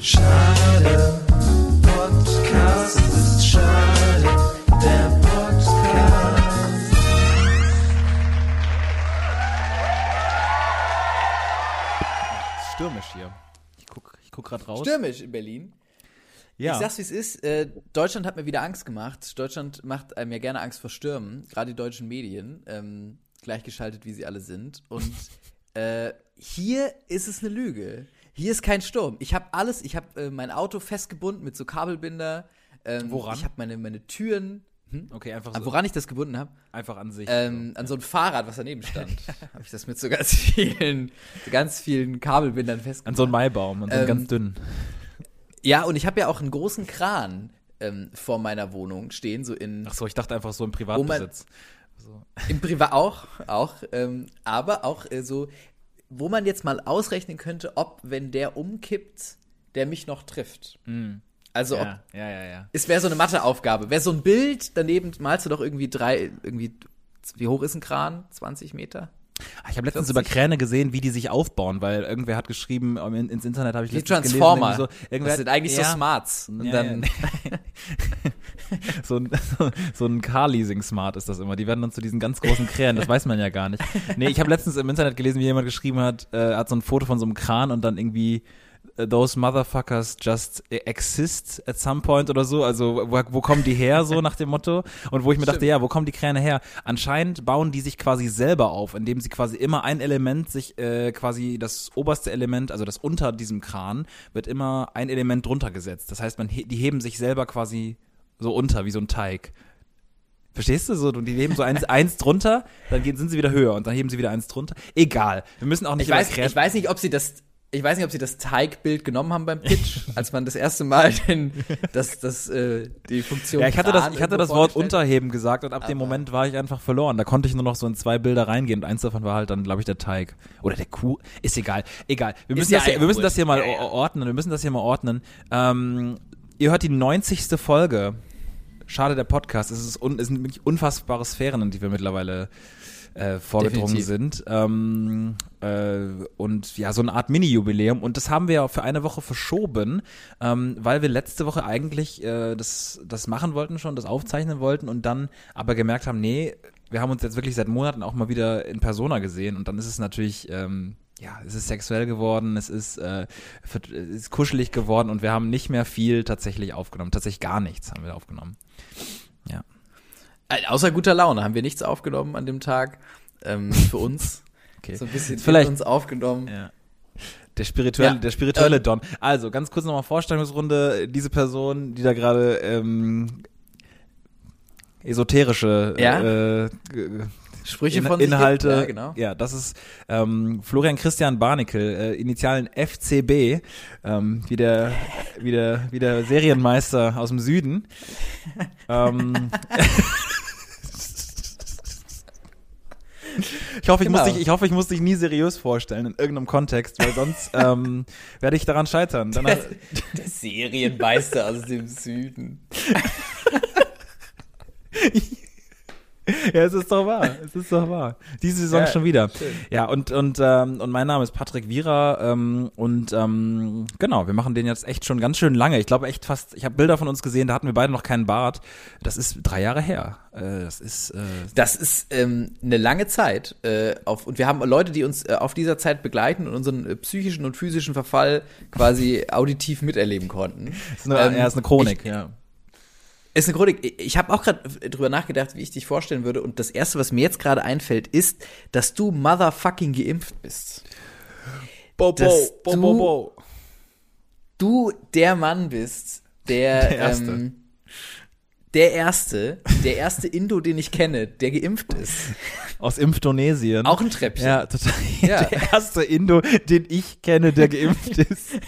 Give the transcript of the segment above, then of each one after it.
Schade, Podcast ist schade, der Podcast. Stürmisch hier. Ich guck, ich guck gerade raus. Stürmisch in Berlin. Ja. Ich sag's wie es ist, äh, Deutschland hat mir wieder Angst gemacht. Deutschland macht einem ja gerne Angst vor Stürmen, gerade die deutschen Medien, ähm, gleichgeschaltet wie sie alle sind. Und äh, hier ist es eine Lüge. Hier ist kein Sturm. Ich habe alles, ich habe äh, mein Auto festgebunden mit so Kabelbinder. Ähm, Woran? Ich habe meine, meine Türen. Hm? okay, einfach An so. woran ich das gebunden habe? Einfach an sich. Ähm, an so ein Fahrrad, was daneben stand. habe ich das mit so ganz vielen, so ganz vielen Kabelbindern festgebunden. an so einen Maibaum, an so einen ähm, ganz dünnen. Ja, und ich habe ja auch einen großen Kran ähm, vor meiner Wohnung stehen, so in Ach so, ich dachte einfach so im Privatbesitz. So. im Privat auch, auch, ähm, aber auch äh, so, wo man jetzt mal ausrechnen könnte, ob wenn der umkippt, der mich noch trifft. Also ob, Mm. Ja, ja, ja, ja. es wäre so eine Matheaufgabe. Wäre so ein Bild, daneben malst du doch irgendwie drei, irgendwie, wie hoch ist ein Kran? 20 Meter? Ah, Ich habe letztens 40. über Kräne gesehen, wie die sich aufbauen, weil irgendwer hat geschrieben, ähm, in, ins Internet habe ich Die letztens Transformer. gelesen, so, irgendwer das sind eigentlich ja, so Smarts. Und Ja, dann, ja. so ein, so, ein Car-Leasing-Smart ist das immer. Die werden dann zu diesen ganz großen Krähen, das weiß man ja gar nicht. Nee, ich habe letztens im Internet gelesen, wie jemand geschrieben hat, äh, hat so ein Foto von so einem Kran und dann irgendwie äh, Those motherfuckers just exist at some point oder so. Also wo, wo kommen die her so nach dem Motto? Und wo ich mir dachte, ja, wo kommen die Kräne her? Anscheinend bauen die sich quasi selber auf, indem sie quasi immer ein Element sich äh, quasi das oberste Element, also das unter diesem Kran, wird immer ein Element drunter gesetzt. Das heißt, man die heben sich selber quasi so unter wie so ein Teig. Verstehst du so? Und die heben so eins, eins drunter, dann gehen, sind sie wieder höher und dann heben sie wieder eins drunter. Egal. Wir müssen auch nicht ich weiß, ich weiß nicht, ob sie das, ich weiß nicht, ob sie das Teigbild genommen haben beim Pitch, als man das erste Mal den, das, das, äh, die Funktion Ja, ich hatte das, ich hatte das Wort. Unterheben gesagt und ab dem Moment war ich einfach verloren. Da konnte ich nur noch so in zwei Bilder reingehen und eins davon war halt dann, glaube ich, der Teig. Oder der Kuh. Ist egal. Egal. Wir müssen, das, hier, wir müssen das hier mal ordnen. Wir müssen das hier mal ordnen. Ähm, ihr hört die 90. Folge. Schade, der Podcast. Es, ist un, es sind wirklich unfassbare Sphären, in die wir mittlerweile äh, vorgedrungen Definitiv. sind. Ähm, äh, und ja, so eine Art Mini-Jubiläum. Und das haben wir ja für eine Woche verschoben, ähm, weil wir letzte Woche eigentlich äh, das, das machen wollten schon, das aufzeichnen wollten und dann aber gemerkt haben, nee, wir haben uns jetzt wirklich seit Monaten auch mal wieder in Persona gesehen und dann ist es natürlich, ähm, ja, es ist sexuell geworden, es ist, äh, vert- es ist kuschelig geworden und wir haben nicht mehr viel tatsächlich aufgenommen. Tatsächlich gar nichts haben wir aufgenommen. Ja. Äh, Außer guter Laune haben wir nichts aufgenommen an dem Tag. Ähm, für uns. Okay. So ein bisschen Vielleicht- uns aufgenommen. Ja. Der spirituelle, Ja. der spirituelle Ähm, Don. Also, ganz kurz nochmal Vorstellungsrunde. Diese Person, die da gerade ähm, esoterische Ja. äh, Sprüche In von sich Inhalte. Ja, genau. Ja, das ist ähm, Florian Christian Barnickel, äh, Initialen FCB, ähm, wie, der, wie, der, wie der Serienmeister aus dem Süden. ähm, Ich hoffe, ich, muss Genau. dich, ich hoffe, ich muss dich nie seriös vorstellen in irgendeinem Kontext, weil sonst ähm, werde ich daran scheitern. Danach, Der Serienmeister aus dem Süden. ja, es ist doch wahr. Es ist doch wahr. Diese Saison Ja, schon wieder. schön. Ja, und, und, ähm, und mein Name ist Patrick Wierer ähm, und ähm, genau, wir machen den jetzt echt schon ganz schön lange. Ich glaube echt fast, ich habe Bilder von uns gesehen, da hatten wir beide noch keinen Bart. Das ist drei Jahre her. Äh, das ist, äh, Das ist ähm, eine lange Zeit. Äh, auf, und wir haben Leute, die uns äh, auf dieser Zeit begleiten und unseren äh, psychischen und physischen Verfall quasi auditiv miterleben konnten. ist eine, Ähm, ja, ist eine Chronik, ich- ja. Ist eine Chronik. Ich- habe auch gerade drüber nachgedacht, wie ich dich vorstellen würde. Und das Erste, was mir jetzt gerade einfällt, ist, dass du motherfucking geimpft bist. Bo, dass bo, du- bo, bo. Du der Mann bist, der Der Erste. Ähm, der erste, der erste Indo, den ich kenne, der geimpft ist. Aus Impfdonesien. Auch ein Treppchen. Ja, total. Ja. Der erste Indo, den ich kenne, der geimpft ist.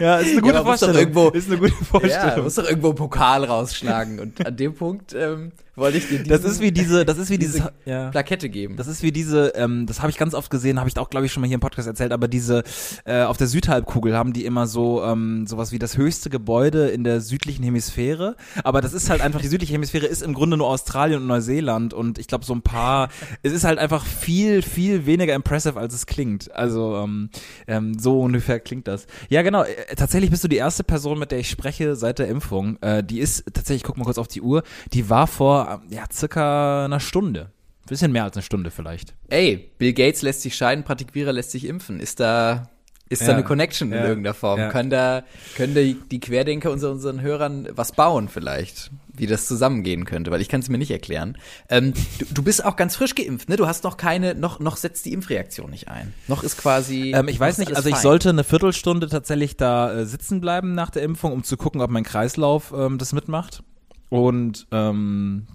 Ja, ist eine gute doch Vorstellung. irgendwo- ist eine gute Ja, Vorstellung. muss doch irgendwo einen Pokal rausschlagen. Und an dem Punkt ähm, wollte ich dir Das diesen- ist wie diese, das ist wie dieses, diese ja. Plakette geben. Das ist wie diese, ähm, das habe ich ganz oft gesehen, habe ich auch, glaube ich, schon mal hier im Podcast erzählt, aber diese, äh, auf der Südhalbkugel haben die immer so, ähm, sowas wie das höchste Gebäude in der südlichen Hemisphäre. Aber das ist halt einfach, die südliche Hemisphäre ist im Grunde nur Australien und Neuseeland und ich glaube so ein paar, es ist halt einfach viel, viel weniger impressive, als es klingt. Also, ähm, ähm, so ungefähr klingt das. Ja, genau, äh, tatsächlich bist du die erste Person, mit der ich spreche seit der Impfung. Äh, die ist, tatsächlich, ich guck mal kurz auf die Uhr, die war vor, ähm, ja, circa einer Stunde. Bisschen mehr als eine Stunde vielleicht. Ey, Bill Gates lässt sich scheiden, Patrick Vieira lässt sich impfen. Ist da, ist Ja, da eine Connection in ja, irgendeiner Form? ja. Können da, können die, die Querdenker unter unseren Hörern was bauen vielleicht? Wie das zusammengehen könnte, weil ich kann es mir nicht erklären. Ähm, du, du bist auch ganz frisch geimpft, ne? Du hast noch keine, noch, noch setzt die Impfreaktion nicht ein. Noch ist quasi. Ähm, ich weiß nicht, also ich fein. sollte eine Viertelstunde tatsächlich da äh, sitzen bleiben nach der Impfung, um zu gucken, ob mein Kreislauf ähm, das mitmacht. Und ähm,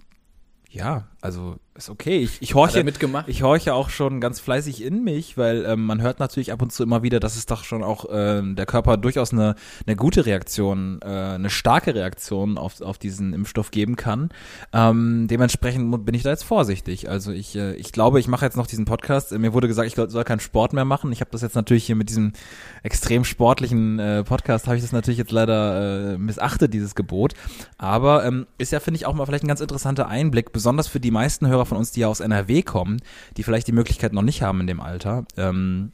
ja, also ist okay. Ich, ich horche mitgemacht? Ich horche auch schon ganz fleißig in mich, weil ähm, man hört natürlich ab und zu immer wieder, dass es doch schon auch ähm, der Körper durchaus eine, eine gute Reaktion, äh, eine starke Reaktion auf, auf diesen Impfstoff geben kann. Ähm, dementsprechend bin ich da jetzt vorsichtig. Also ich, äh, ich glaube, ich mache jetzt noch diesen Podcast. Äh, Mir wurde gesagt, ich soll- soll keinen Sport mehr machen. Ich habe das jetzt natürlich hier mit diesem extrem sportlichen äh, Podcast, habe ich das natürlich jetzt leider äh, missachtet, dieses Gebot. Aber ähm, ist ja, finde ich, auch mal vielleicht ein ganz interessanter Einblick, besonders für die meisten Hörer von uns, die ja aus NRW kommen, die vielleicht die Möglichkeit noch nicht haben in dem Alter. Ähm,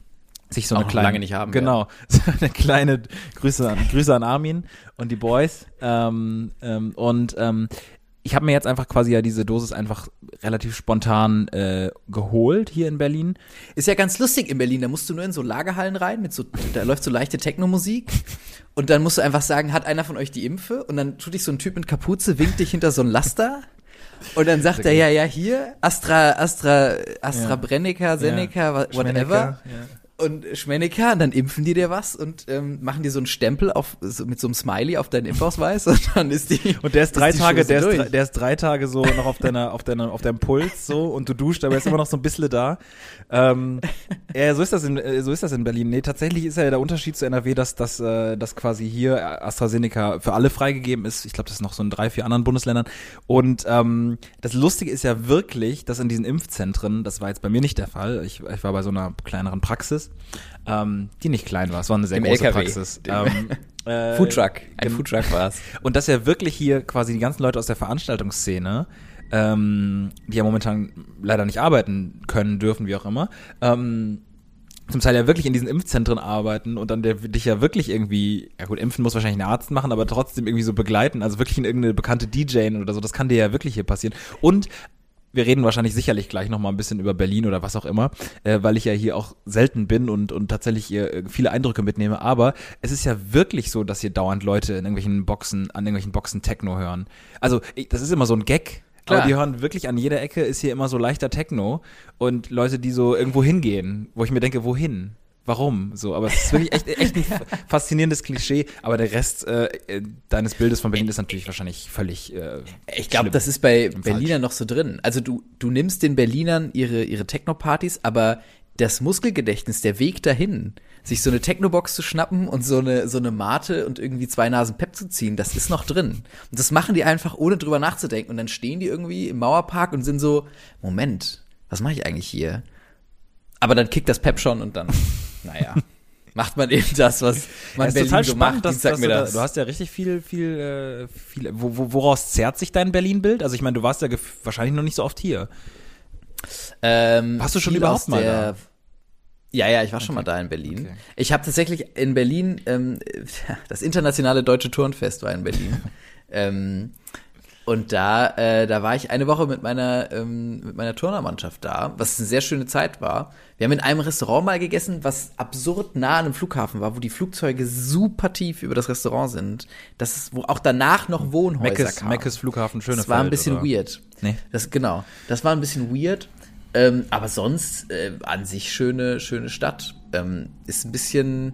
sich so Auch eine kleine, lange nicht haben Genau, so eine kleine Grüße an, Grüße an Armin und die Boys. Ähm, ähm, und ähm, ich habe mir jetzt einfach quasi ja diese Dosis einfach relativ spontan äh, geholt hier in Berlin. Ist ja ganz lustig in Berlin. Da musst du nur in so Lagerhallen rein, mit so, da läuft so leichte Techno-Musik. Und dann musst du einfach sagen, hat einer von euch die Impfe? Und dann tut dich so ein Typ mit Kapuze, winkt dich hinter so ein Laster. Und dann sagt er, ja, ja, hier, Astra, Astra, AstraZeneca, Seneca, wa- whatever. Und Schmennecker, und dann impfen die dir was und ähm, machen dir so einen Stempel auf, so, mit so einem Smiley auf deinen Impfausweis und dann ist die. Und der ist drei die Tage, der ist, der ist drei Tage so noch auf deiner, auf deiner, auf deinem Puls so und du duscht, aber er ist immer noch so ein bisschen da. Ähm, ja, so ist das in, äh, so ist das in Berlin. Nee, tatsächlich ist ja der Unterschied zu NRW, dass, dass, äh, dass quasi hier AstraZeneca für alle freigegeben ist. Ich glaube, das ist noch so in drei, vier anderen Bundesländern. Und ähm, das Lustige ist ja wirklich, dass in diesen Impfzentren, das war jetzt bei mir nicht der Fall. Ich, ich war bei so einer kleineren Praxis, ähm, die nicht klein war. Es war eine sehr Im große LKW. Praxis. Dem- Ähm, äh, Foodtruck. Ein Foodtruck war's. und dass ja wirklich hier quasi die ganzen Leute aus der Veranstaltungsszene, ähm, die ja momentan leider nicht arbeiten können, dürfen, wie auch immer, ähm, zum Teil ja wirklich in diesen Impfzentren arbeiten und dann der dich ja wirklich irgendwie, ja gut, impfen muss wahrscheinlich ein Arzt machen, aber trotzdem irgendwie so begleiten, also wirklich in irgendeine bekannte DJ oder so, das kann dir ja wirklich hier passieren. Und wir reden wahrscheinlich sicherlich gleich noch mal ein bisschen über Berlin oder was auch immer, äh, weil ich ja hier auch selten bin und, und tatsächlich hier äh, viele Eindrücke mitnehme. Aber es ist ja wirklich so, dass hier dauernd Leute in irgendwelchen Boxen, an irgendwelchen Boxen Techno hören. Also ich, das ist immer so ein Gag. Klar. Aber die hören wirklich an jeder Ecke ist hier immer so leichter Techno und Leute, die so irgendwo hingehen, wo ich mir denke, wohin? Warum? So, aber es ist wirklich echt, echt ein faszinierendes Klischee. Aber der Rest äh, deines Bildes von Berlin ist natürlich wahrscheinlich völlig. Äh, Ich glaube, das ist bei Berlinern noch so drin. Also du, du nimmst den Berlinern ihre, ihre Techno-Partys, aber das Muskelgedächtnis, der Weg dahin, sich so eine Techno-Box zu schnappen und so eine, so eine Mate und irgendwie zwei Nasen Pep zu ziehen, das ist noch drin. Und das machen die einfach, ohne drüber nachzudenken. Und dann stehen die irgendwie im Mauerpark und sind so, Moment, was mache ich eigentlich hier? Aber dann kickt das Pep schon und dann, naja, macht man eben das, was man Berlin total so spannend, macht. dass, Dienstag dass du, da, du hast ja richtig viel, viel, äh, viel wo, wo, woraus zerrt sich dein Berlin-Bild? Also ich meine, du warst ja wahrscheinlich noch nicht so oft hier. Ähm, Warst du schon überhaupt mal der, da? Ja, ja, ich war schon mal da in Berlin. Okay. Ich habe tatsächlich in Berlin, ähm, das internationale deutsche Turnfest war in Berlin. ähm, und da, äh, da war ich eine Woche mit meiner, ähm, mit meiner Turnermannschaft da, was eine sehr schöne Zeit war. Wir haben in einem Restaurant mal gegessen, was absurd nah an einem Flughafen war, wo die Flugzeuge super tief über das Restaurant sind. Das ist, wo auch danach noch Wohnhäuser Meckes, kamen. Meckes Flughafen, schöne Das war ein bisschen weird. Nee. Das, genau. Das war ein bisschen weird. Ähm, aber sonst äh, an sich schöne, schöne Stadt. Ähm, ist ein bisschen.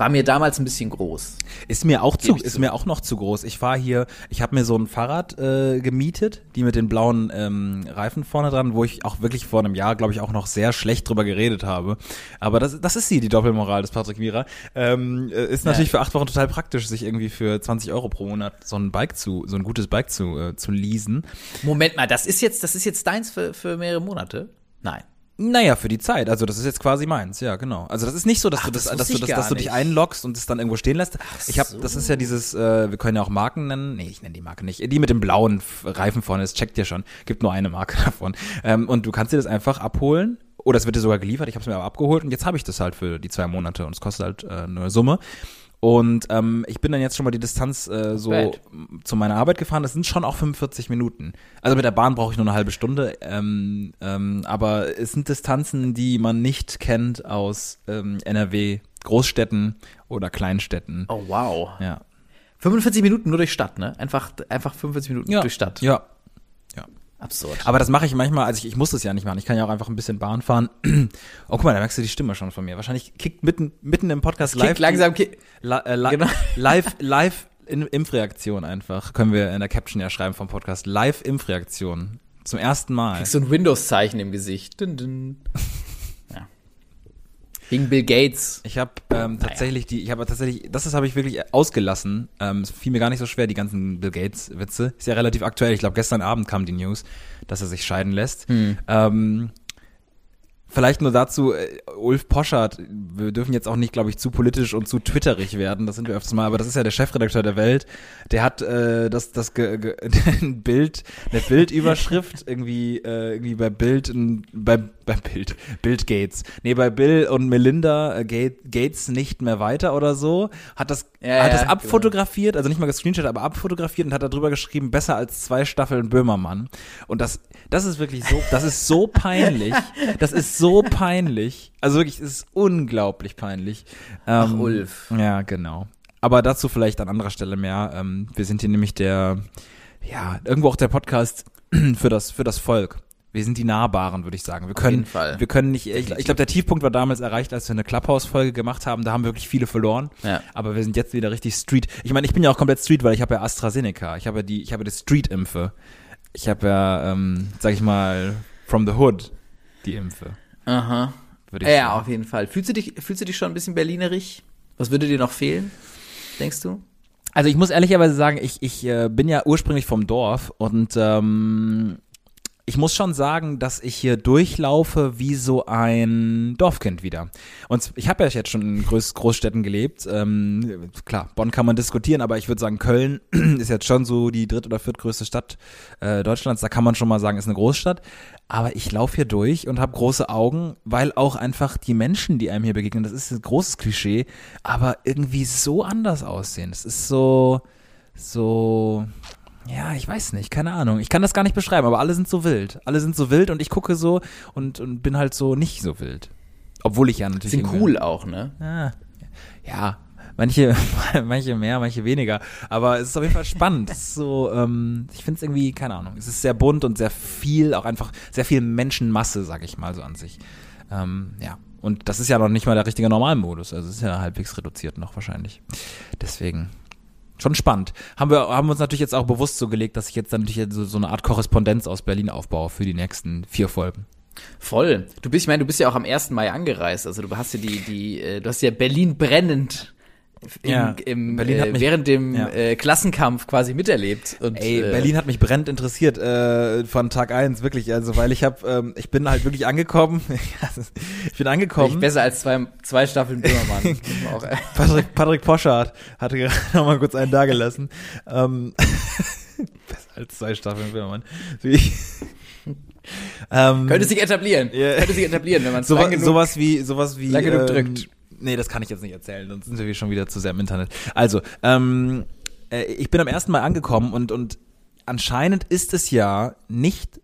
War mir damals ein bisschen groß. Ist mir auch zu, ist zu. mir auch noch zu groß. Ich fahre hier, ich habe mir so ein Fahrrad äh, gemietet, die mit den blauen ähm, Reifen vorne dran, wo ich auch wirklich vor einem Jahr, glaube ich, auch noch sehr schlecht drüber geredet habe. Aber das, das ist sie, die Doppelmoral des Patrick Mira. Ähm, äh, ist natürlich für acht Wochen total praktisch, sich irgendwie für 20 Euro pro Monat so ein Bike zu, so ein gutes Bike zu, äh, zu leasen. Moment mal, das ist jetzt, das ist jetzt deins für, für mehrere Monate? Nein. Naja, für die Zeit. Also das ist jetzt quasi meins, ja, genau. Also das ist nicht so, dass Ach, du das, das dass du das, dass du dich einloggst und es dann irgendwo stehen lässt. ich habe, das ist ja dieses, äh, wir können ja auch Marken nennen. Nee, ich nenne die Marke nicht. Die mit dem blauen Reifen vorne, das checkt ihr schon. Gibt nur eine Marke davon. Ähm, und du kannst dir das einfach abholen. Oder es wird dir sogar geliefert. Ich habe es mir aber abgeholt und jetzt habe ich das halt für die zwei Monate und es kostet halt äh, eine Summe. Und ähm, ich bin dann jetzt schon mal die Distanz äh, so bad. zu meiner Arbeit gefahren. Das sind schon auch 45 Minuten. Also mit der Bahn brauche ich nur eine halbe Stunde. Ähm, ähm, aber es sind Distanzen, die man nicht kennt aus ähm, NRW, Großstädten oder Kleinstädten. Oh, wow. Ja. 45 Minuten nur durch Stadt, ne? Einfach, einfach 45 Minuten ja. durch Stadt. Ja. Absurd. Aber das mache ich manchmal, also ich, ich muss das ja nicht machen. Ich kann ja auch einfach ein bisschen Bahn fahren. Oh, guck mal, da merkst du die Stimme schon von mir. Wahrscheinlich kickt mitten, mitten im Podcast live. Kickt langsam, ki Li äh, li Genau. Live, live in Impfreaktion einfach. Können wir in der Caption ja schreiben vom Podcast. Live Impfreaktion. Zum ersten Mal. so ein Windows-Zeichen im Gesicht. Dün, dün. Wegen Bill Gates. Ich habe ähm, tatsächlich die, ich habe tatsächlich, das ist habe ich wirklich ausgelassen. Ähm, es fiel mir gar nicht so schwer, die ganzen Bill Gates Witze. Ist ja relativ aktuell. Ich glaube, gestern Abend kam die News, dass er sich scheiden lässt. Ähm, Vielleicht nur dazu, äh, Ulf Poschardt, wir dürfen jetzt auch nicht, glaube ich, zu politisch und zu twitterig werden, das sind wir öfters mal, aber das ist ja der Chefredakteur der Welt, der hat äh, das, das ge, ge, ein Bild, eine Bildüberschrift irgendwie, äh, irgendwie bei Bild, ein- bei, bei Bild, Bild Gates, nee, bei Bill und Melinda äh, Gate, Gates nicht mehr weiter oder so, hat das, Ja, hat das ja, abfotografiert, also nicht mal gescreenshot, aber abfotografiert und hat da drüber geschrieben, besser als zwei Staffeln Böhmermann. Und das, das ist wirklich so, das ist so peinlich, das ist so peinlich, also wirklich, es ist unglaublich peinlich. Ach, Ähm, Ulf. Ja, genau. Aber dazu vielleicht an anderer Stelle mehr. Ähm, wir sind hier nämlich der, ja, irgendwo auch der Podcast für das, für das Volk. Wir sind die Nahbaren, würde ich sagen. Wir können, jeden Fall. wir können nicht, ich, ich glaube, der Tiefpunkt war damals erreicht, als wir eine Clubhouse-Folge gemacht haben. Da haben wirklich viele verloren. Ja. Aber wir sind jetzt wieder richtig Street. Ich meine, ich bin ja auch komplett Street, weil ich habe ja AstraZeneca. Ich habe ja die, ich habe die Street-Impfe. Ich habe ja, ähm, sag ich mal, from the hood die Impfe, Aha. würde ich Ja, sagen. auf jeden Fall. Fühlst du dich, fühlst du dich schon ein bisschen berlinerig? Was würde dir noch fehlen? Denkst du? Also ich muss ehrlicherweise sagen, ich, ich äh, bin ja ursprünglich vom Dorf und ähm, ich muss schon sagen, dass ich hier durchlaufe wie so ein Dorfkind wieder. Und ich habe ja jetzt schon in Groß Großstädten gelebt. Ähm, klar, Bonn kann man diskutieren, aber ich würde sagen, Köln ist jetzt schon so die dritt- oder viertgrößte Stadt äh, Deutschlands. Da kann man schon mal sagen, ist eine Großstadt. Aber ich laufe hier durch und habe große Augen, weil auch einfach die Menschen, die einem hier begegnen, das ist ein großes Klischee, aber irgendwie so anders aussehen. Es ist so, so, ja, ich weiß nicht, keine Ahnung. Ich kann das gar nicht beschreiben, aber alle sind so wild. Alle sind so wild und ich gucke so und, und bin halt so nicht so wild. Obwohl ich ja natürlich. Sind cool auch, ne? Ah, ja, manche, manche mehr, manche weniger. Aber es ist auf jeden Fall spannend. Es ist so, ähm, ich finde es irgendwie, keine Ahnung. Es ist sehr bunt und sehr viel, auch einfach sehr viel Menschenmasse, sag ich mal so an sich. Ähm, ja. Und das ist ja noch nicht mal der richtige Normalmodus. Also es ist ja halbwegs reduziert noch wahrscheinlich. Deswegen. Schon spannend. Haben wir, haben uns natürlich jetzt auch bewusst so gelegt, dass ich jetzt dann natürlich so, so eine Art Korrespondenz aus Berlin aufbaue für die nächsten vier Folgen. Voll. Du bist, ich meine, du bist ja auch am 1. Mai angereist. Also du hast ja die, die, äh, du hast ja Berlin brennend im, Ja, im, Berlin hat äh, mich- während dem ja. äh, Klassenkampf quasi miterlebt. Und, Ey, äh, Berlin hat mich brennend interessiert äh, von Tag eins wirklich, also weil ich habe, ähm, ich bin halt wirklich angekommen, ich bin angekommen. besser als zwei, zwei Staffeln Böhmermann. Auch, äh, Patrick, Patrick Poschardt hatte gerade noch mal kurz einen dagelassen. Ähm, besser als zwei Staffeln Böhmermann. Wie ähm, könnte sich etablieren. Ja. Könnte sich etablieren, wenn man so, genug sowas wie sowas wie ähm, drückt. Nee, das kann ich jetzt nicht erzählen, sonst sind wir schon wieder zu sehr im Internet. Also, ähm, äh, ich bin am ersten Mal angekommen und und anscheinend ist es ja nicht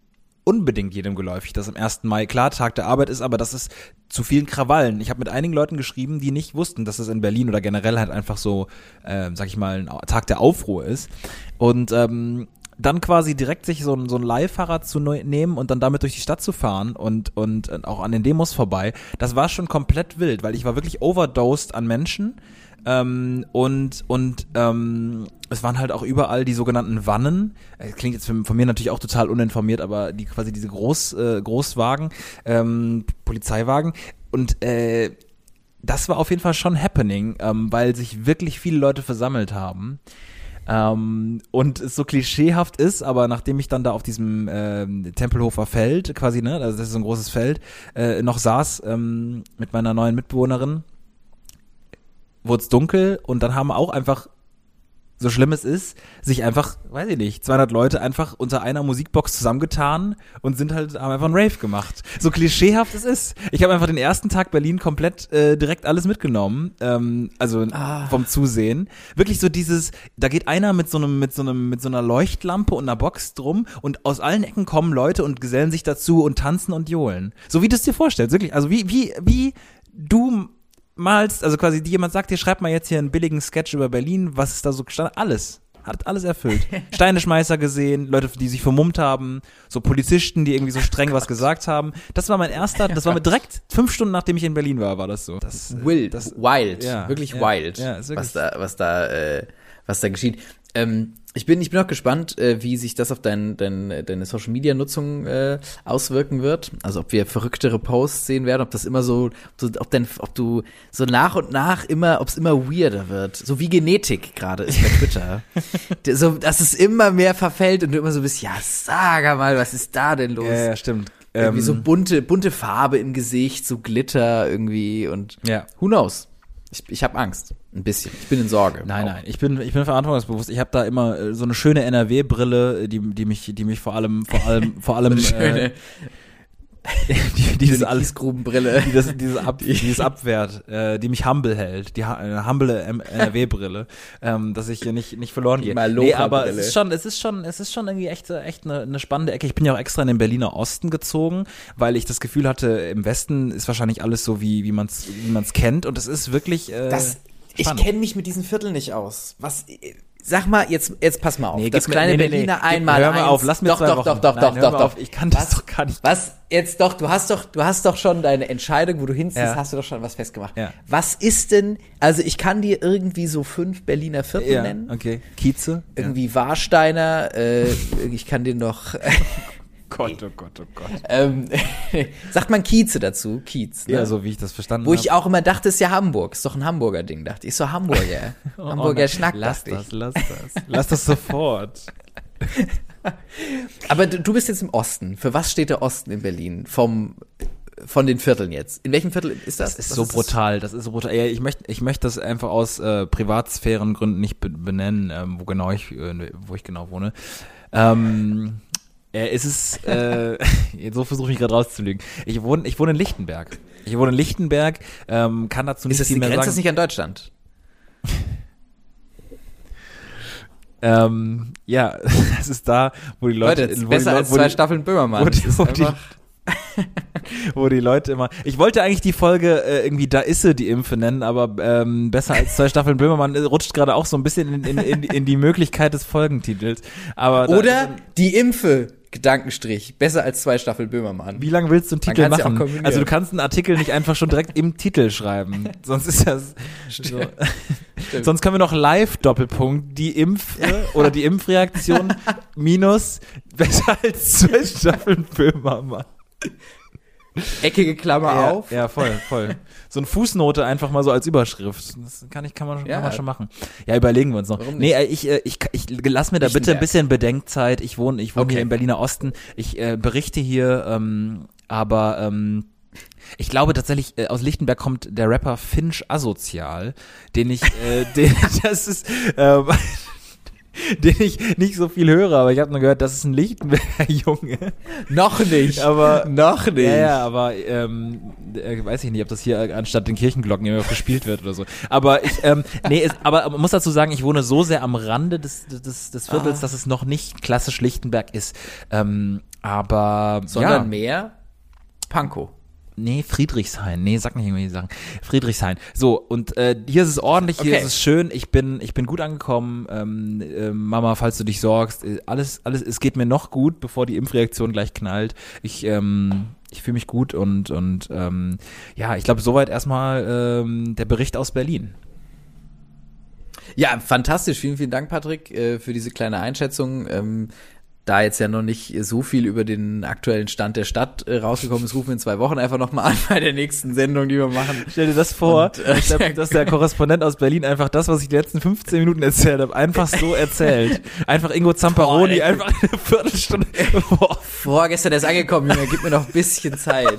unbedingt jedem geläufig, dass am 1. Mai klar Tag der Arbeit ist, aber das ist zu vielen Krawallen. Ich habe mit einigen Leuten geschrieben, die nicht wussten, dass es in Berlin oder generell halt einfach so, äh, sag ich mal, ein Tag der Aufruhr ist. Und ähm, dann quasi direkt sich so ein, so ein Leihfahrrad zu nehmen und dann damit durch die Stadt zu fahren und, und äh, auch an den Demos vorbei, das war schon komplett wild, weil ich war wirklich overdosed an Menschen. Ähm, und und ähm, es waren halt auch überall die sogenannten Wannen. Äh, Klingt jetzt von mir natürlich auch total uninformiert, aber die quasi diese Groß, äh, Großwagen, ähm, Polizeiwagen. Und äh, das war auf jeden Fall schon happening, ähm, weil sich wirklich viele Leute versammelt haben. Ähm, und es so klischeehaft ist, aber nachdem ich dann da auf diesem ähm, Tempelhofer Feld quasi, ne, also das ist so ein großes Feld, äh, noch saß ähm, mit meiner neuen Mitbewohnerin, wurde es dunkel und dann haben auch einfach so schlimm es ist, sich einfach, weiß ich nicht, 200 Leute einfach unter einer Musikbox zusammengetan und sind halt, haben einfach einen Rave gemacht. So klischeehaft es ist. Ich habe einfach den ersten Tag Berlin komplett äh, direkt alles mitgenommen, ähm, also vom Zusehen. Wirklich so dieses, da geht einer mit so einem, mit so einem, mit so einer Leuchtlampe und einer Box drum und aus allen Ecken kommen Leute und gesellen sich dazu und tanzen und johlen. So wie du es dir vorstellst, wirklich. Also wie, wie, wie du malst, also quasi die jemand sagt dir, schreib mal jetzt hier einen billigen Sketch über Berlin, was ist da so gestanden? Alles. Hat alles erfüllt. Steineschmeißer gesehen, Leute, die sich vermummt haben, so Polizisten, die irgendwie so streng was gesagt haben. Das war mein erster, das war mit direkt fünf Stunden nachdem ich in Berlin war, war das so. Das, Wild, das, wild, ja, wirklich ja, wild, ja, ist wirklich- was da, was da, äh, was da geschieht. Ähm, ich bin, ich bin auch gespannt, äh, wie sich das auf dein, dein, deine Social Media Nutzung äh, auswirken wird. Also ob wir verrücktere Posts sehen werden, ob das immer so, ob dein, ob du so nach und nach immer, ob es immer weirder wird. So wie Genetik gerade ist bei Twitter. So, dass es immer mehr verfällt und du immer so bist, ja, sag mal, was ist da denn los? ja, ja, stimmt. Irgendwie Ähm, so bunte, bunte Farbe im Gesicht, so Glitter irgendwie und Ja. who knows? Ich, ich habe Angst. Ein bisschen. Ich bin in Sorge. Nein, Auch. nein, ich bin, ich bin verantwortungsbewusst. Ich habe da immer äh, so eine schöne NRW-Brille, die, die mich, die mich vor allem, vor allem, vor allem, Schöne, äh, die, die das schöne alles, Kiesgrubenbrille. die das, dieses, Ab, dieses abwehrt, äh, die mich humble hält, die eine humble NRW-Brille, ähm, dass ich hier nicht nicht verloren gehe. Nee, aber es ist schon, es ist schon, es ist schon irgendwie echt, echt eine, eine spannende Ecke. Ich bin ja auch extra in den Berliner Osten gezogen, weil ich das Gefühl hatte, im Westen ist wahrscheinlich alles so wie wie man es wie man's kennt und es ist wirklich. Äh, Das, ich spannend. kenne mich mit diesen Vierteln nicht aus. Was, sag mal, jetzt, jetzt pass mal auf. Nee, das kleine nee, nee, nee. Berliner Gib- einmal hör mal eins. auf, lass mir doch, zwei doch, Wochen. doch, doch, Nein, doch, doch, mal doch. ich kann das was, doch gar nicht. Was, jetzt doch, du hast doch, du hast doch schon deine Entscheidung, wo du hinziehst, Ja. hast du doch schon was festgemacht. Ja. Was ist denn, also ich kann dir irgendwie so fünf Berliner Viertel ja, nennen. okay. Kieze. Irgendwie Warsteiner, äh, ich kann den noch, Gott, oh Gott, oh Gott. ähm, sagt man Kieze dazu, Kiez. Ne? Ja, so wie ich das verstanden Wo ich habe. auch immer dachte, ist ja Hamburg, ist doch ein Hamburger Ding, dachte ich. Ist so Hamburger. Hamburger nein. Schnack, Lass dachte ich. das, lass das. Lass das sofort. Aber du, du bist jetzt im Osten. Für was steht der Osten in Berlin? Vom, von den Vierteln jetzt. In welchem Viertel ist das? Das ist Was so das? brutal, das ist so brutal. Ja, ich möchte ich möchte das einfach aus äh, Privatsphärengründen nicht be benennen, ähm, wo genau ich äh, wo ich genau wohne. Ähm, äh, es ist äh, so versuche ich mich gerade rauszulügen. Ich wohne ich wohne in Lichtenberg. Ich wohne in Lichtenberg, ähm, kann dazu nicht Ist viel mehr grenzt sagen. das nicht an Deutschland? ähm, ja, es ist da, wo die Leute, Leute, ist wo die besser Leute- als zwei die, Staffeln Böhmermann. wo die- ist wo die- wo die Leute immer. Ich wollte eigentlich die Folge äh, irgendwie Da ist sie, die Impfe nennen, aber ähm, besser als zwei Staffeln Böhmermann äh, rutscht gerade auch so ein bisschen in, in, in, in die Möglichkeit des Folgentitels. Aber da- Oder die Impfe, Gedankenstrich. Besser als zwei Staffeln Böhmermann. wie lange willst du einen Titel ja machen? kombinieren. also du kannst einen Artikel nicht einfach schon direkt im Titel schreiben. Sonst ist das so. Sonst können wir noch live Doppelpunkt die Impf oder die Impfreaktion minus besser als zwei Staffeln Böhmermann. Eckige Klammer ja, auf. Ja, voll, voll. So eine Fußnote einfach mal so als Überschrift. Das kann ich, kann man, Ja. kann man schon machen. Ja, überlegen wir uns noch. Warum Nee, äh, ich, äh, ich, ich, lass mir da bitte ein bisschen Bedenkzeit. Ich wohne, ich wohne Okay. hier im Berliner Osten. Ich äh, berichte hier, ähm, aber ähm, ich glaube tatsächlich, äh, aus Lichtenberg kommt der Rapper Finch Asozial, den ich, äh, den, das ist, ähm, den ich nicht so viel höre, aber ich habe nur gehört, das ist ein Lichtenberger Junge. Noch nicht. Aber noch nicht. ja, ja, aber ähm, äh, weiß ich nicht, ob das hier äh, anstatt den Kirchenglocken immer gespielt wird oder so. Aber ich, ähm, nee, es, aber man muss dazu sagen, ich wohne so sehr am Rande des, des, des Viertels, Ah. dass es noch nicht klassisch Lichtenberg ist. Ähm, aber Sondern ja, mehr Pankow. Nee, Friedrichshain. Nee, sag nicht irgendwie Sachen. Friedrichshain. So, und äh, hier ist es ordentlich, hier Okay. ist es schön. Ich bin, ich bin gut angekommen. Ähm, äh, Mama, falls du dich sorgst, äh, alles, alles, es geht mir noch gut, bevor die Impfreaktion gleich knallt. Ich, ähm, ich fühle mich gut und, und ähm, ja, ich glaube, soweit erstmal ähm, der Bericht aus Berlin. Ja, fantastisch. Vielen, vielen Dank, Patrick, äh, für diese kleine Einschätzung. Da jetzt ja noch nicht so viel über den aktuellen Stand der Stadt äh, rausgekommen ist, rufen wir in zwei Wochen einfach nochmal an bei der nächsten Sendung, die wir machen. Stell dir das vor, Und, äh, dass, der, dass der Korrespondent aus Berlin einfach das, was ich die letzten 15 Minuten erzählt habe, einfach so erzählt. Einfach Ingo Boah, ey. einfach eine Viertelstunde. Boah. Vorgestern ist angekommen, Junge. Gib mir noch ein bisschen Zeit.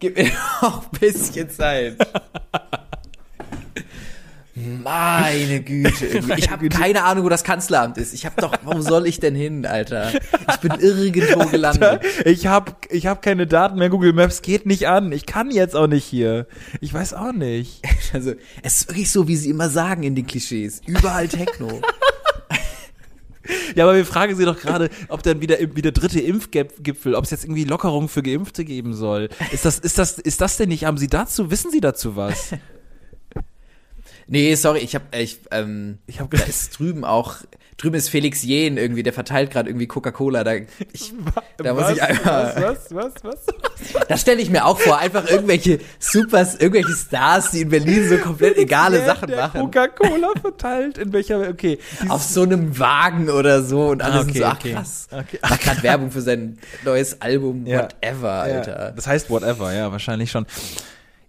Gib mir noch ein bisschen Zeit. Meine Güte. Ich habe keine Ahnung, wo das Kanzleramt ist. Ich habe doch, wo soll ich denn hin, Alter? Ich bin irgendwo gelandet. Ich habe ich hab keine Daten mehr, Google Maps geht nicht an. Ich kann jetzt auch nicht hier. Ich weiß auch nicht. Also, es ist wirklich so, wie sie immer sagen in den Klischees. Überall Techno. Ja, aber wir fragen sie doch gerade, ob dann wieder, wieder dritte Impfgipfel, ob es jetzt irgendwie Lockerungen für Geimpfte geben soll. Ist das, ist das, ist das denn nicht, haben Sie dazu, wissen Sie dazu was? Nee, sorry, ich hab, ich, ähm, Ich hab da ist drüben auch, drüben ist Felix Jähn irgendwie, der verteilt gerade irgendwie Coca-Cola, da, ich, da muss Was? ich einfach, Was, was, was, was? das stelle ich mir auch vor, einfach irgendwelche Supers, irgendwelche Stars, die in Berlin so komplett egale Der, Sachen der machen. Coca-Cola verteilt, in welcher, okay. Auf so einem Wagen oder so und Ah, sind okay, so, ach okay. krass. Okay. Macht gerade Werbung für sein neues Album, Ja. whatever, Alter. Ja, das heißt whatever, ja, wahrscheinlich schon.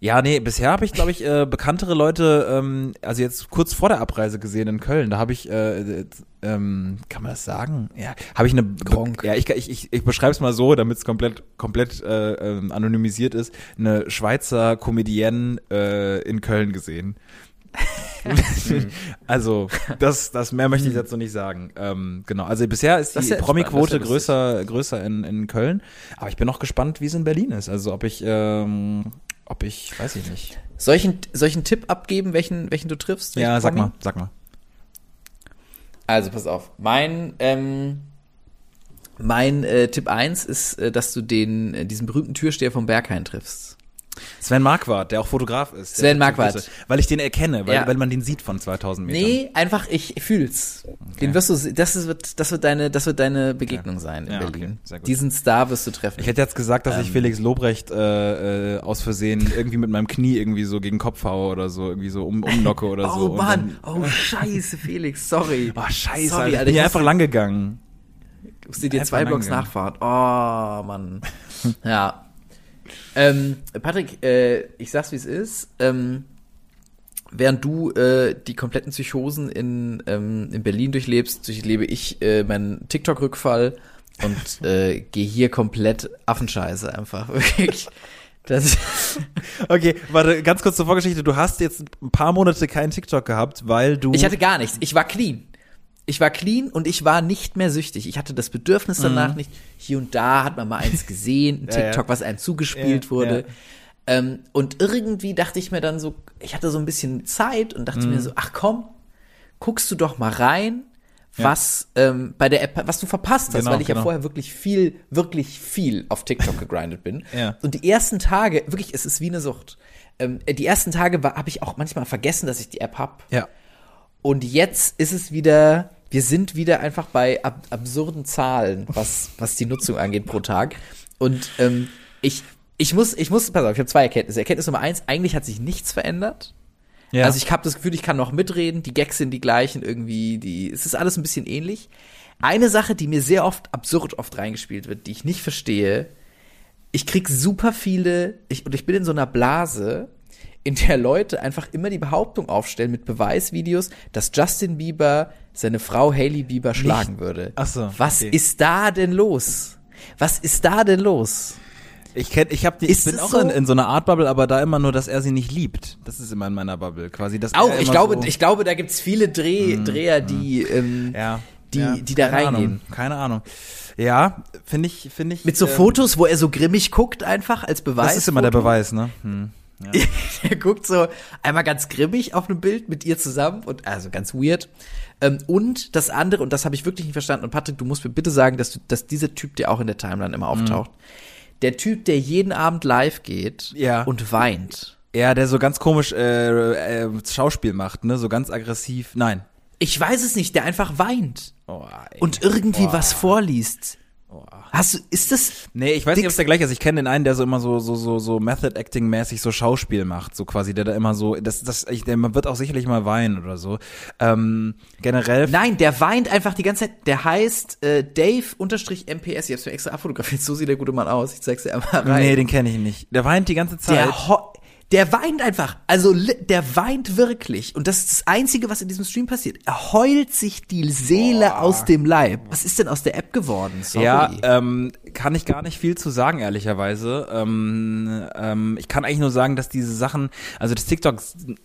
Ja, nee, bisher habe ich, glaube ich, äh, bekanntere Leute, ähm, also jetzt kurz vor der Abreise gesehen in Köln, da habe ich, äh, äh, ähm, kann man das sagen? Ja, habe ich eine, Gronk. ja, ich, ich, ich, ich beschreibe es mal so, damit es komplett, komplett äh, ähm, anonymisiert ist, eine Schweizer Comedienne äh, in Köln gesehen. also, das, das mehr möchte ich jetzt noch nicht sagen. Ähm, genau, also bisher ist die ja Promi-Quote ja größer, größer in, in Köln. Aber ich bin noch gespannt, wie es in Berlin ist. Also ob ich, ähm, ob ich, weiß ich nicht. Soll ich, einen- soll ich einen Tipp abgeben, welchen, welchen du triffst? Ja, Welchen sag Promi? mal, sag mal. Also pass auf. Mein, ähm, mein äh, Tipp 1 ist, äh, dass du den, äh, diesen berühmten Türsteher vom Berghain triffst. Sven Marquardt, der auch Fotograf ist. Sven Marquardt. Weil ich den erkenne, weil, Ja. weil man den sieht von 2000 Metern. Nee, einfach ich fühl's. Den wirst du, das ist- wird, das wird deine, das wird deine Begegnung sein in Ja, okay. Berlin. Gut. Diesen Star wirst du treffen. Ich hätte jetzt gesagt, dass ich Ähm. Felix Lobrecht äh, äh, aus Versehen irgendwie mit meinem Knie irgendwie so gegen Kopf haue oder so, irgendwie so um, umnocke oder so. oh Mann, oh scheiße, Felix, sorry. oh, scheiße, Sorry, Alter, Alter, ich bin ich einfach lang gegangen. musste dir zwei Blocks lang nachfahren. Oh, Mann. ja. Ähm, Patrick, äh, ich sag's wie es ist. Ähm, während du äh, die kompletten Psychosen in, ähm, in Berlin durchlebst, durchlebe ich äh, meinen TikTok-Rückfall und äh, gehe hier komplett Affenscheiße einfach. Wirklich. Das, Okay, warte, ganz kurz zur Vorgeschichte. Du hast jetzt ein paar Monate keinen TikTok gehabt, weil du. ich hatte gar nichts. Ich war clean. Ich war clean und ich war nicht mehr süchtig. Ich hatte das Bedürfnis danach nicht. Hier und da hat man mal eins gesehen, ein Mhm. Ja, ja. TikTok, was einem zugespielt Ja, wurde. ja. Ähm, und irgendwie dachte ich mir dann so, ich hatte so ein bisschen Zeit und dachte Mhm. mir so, ach komm, guckst du doch mal rein, was ähm, bei der App, was du verpasst hast, Genau, weil ich ja genau. vorher wirklich viel, wirklich viel auf TikTok gegrindet bin. Ja. Und die ersten Tage, wirklich, es ist wie eine Sucht. Ähm, die ersten Tage habe ich auch manchmal vergessen, dass ich die App hab. Ja. Und jetzt ist es wieder, wir sind wieder einfach bei ab absurden Zahlen, was, was die Nutzung angeht pro Tag. Und ähm, ich, ich muss, ich muss, pass auf, ich habe zwei Erkenntnisse. Erkenntnis Nummer eins, eigentlich hat sich nichts verändert. ja. Also ich habe das Gefühl, ich kann noch mitreden, die Gags sind die gleichen irgendwie, die, es ist alles ein bisschen ähnlich. Eine Sache, die mir sehr oft absurd oft reingespielt wird, die ich nicht verstehe, ich krieg super viele, ich, und ich bin in so einer Blase, in der Leute einfach immer die Behauptung aufstellen mit Beweisvideos, dass Justin Bieber seine Frau Hailey Bieber schlagen würde. Ach so, Was okay. ist da denn los? Was ist da denn los? Ich kenn, ich hab die, ich bin auch so? in, in so einer Art Bubble, aber da immer nur, dass er sie nicht liebt. Das ist immer in meiner Bubble quasi. Dass Auch, ich glaube, so, ich glaube, da gibt's viele Dreh, Dreher, die, ähm, ja, die, ja, die da reingehen. Ahnung, keine Ahnung. Ja, finde ich, finde ich. Mit so ähm, Fotos, wo er so grimmig guckt, einfach als Beweis. Das ist immer der Beweis, ne? Hm. er guckt so einmal ganz grimmig auf einem Bild mit ihr zusammen und also ganz weird. Ähm, und das andere, und das habe ich wirklich nicht verstanden, und Patrick, du musst mir bitte sagen, dass, du, dass dieser Typ dir auch in der Timeline immer auftaucht. Der Typ, der jeden Abend live geht Ja. und weint. Ja, der so ganz komisch äh, äh, Schauspiel macht, ne? So ganz aggressiv. Nein. Ich weiß es nicht, der einfach weint Oh, und irgendwie was vorliest. Hast du, ist das, Nee, ich weiß nicht, ob es der gleiche ist. Ich kenne den einen, der so immer so so so so Method Acting mäßig so Schauspiel macht, so quasi, der da immer so das das ich, der man wird auch sicherlich mal weinen oder so. Ähm, generell Nein, der weint einfach die ganze Zeit. Der heißt äh, Dave-MPS. Ich hab's mir extra abfotografiert. So sieht der gute Mann aus. Ich zeig's dir einmal rein. Nee, den kenne ich nicht. Der weint die ganze Zeit. der, ho der weint einfach. Also der weint wirklich. Und das ist das Einzige, was in diesem Stream passiert. Er heult sich die Seele aus dem Leib. Was ist denn aus der App geworden? Sorry. Ja, ähm, kann ich gar nicht viel zu sagen, ehrlicherweise. Ähm, ähm, ich kann eigentlich nur sagen, dass diese Sachen, also das TikTok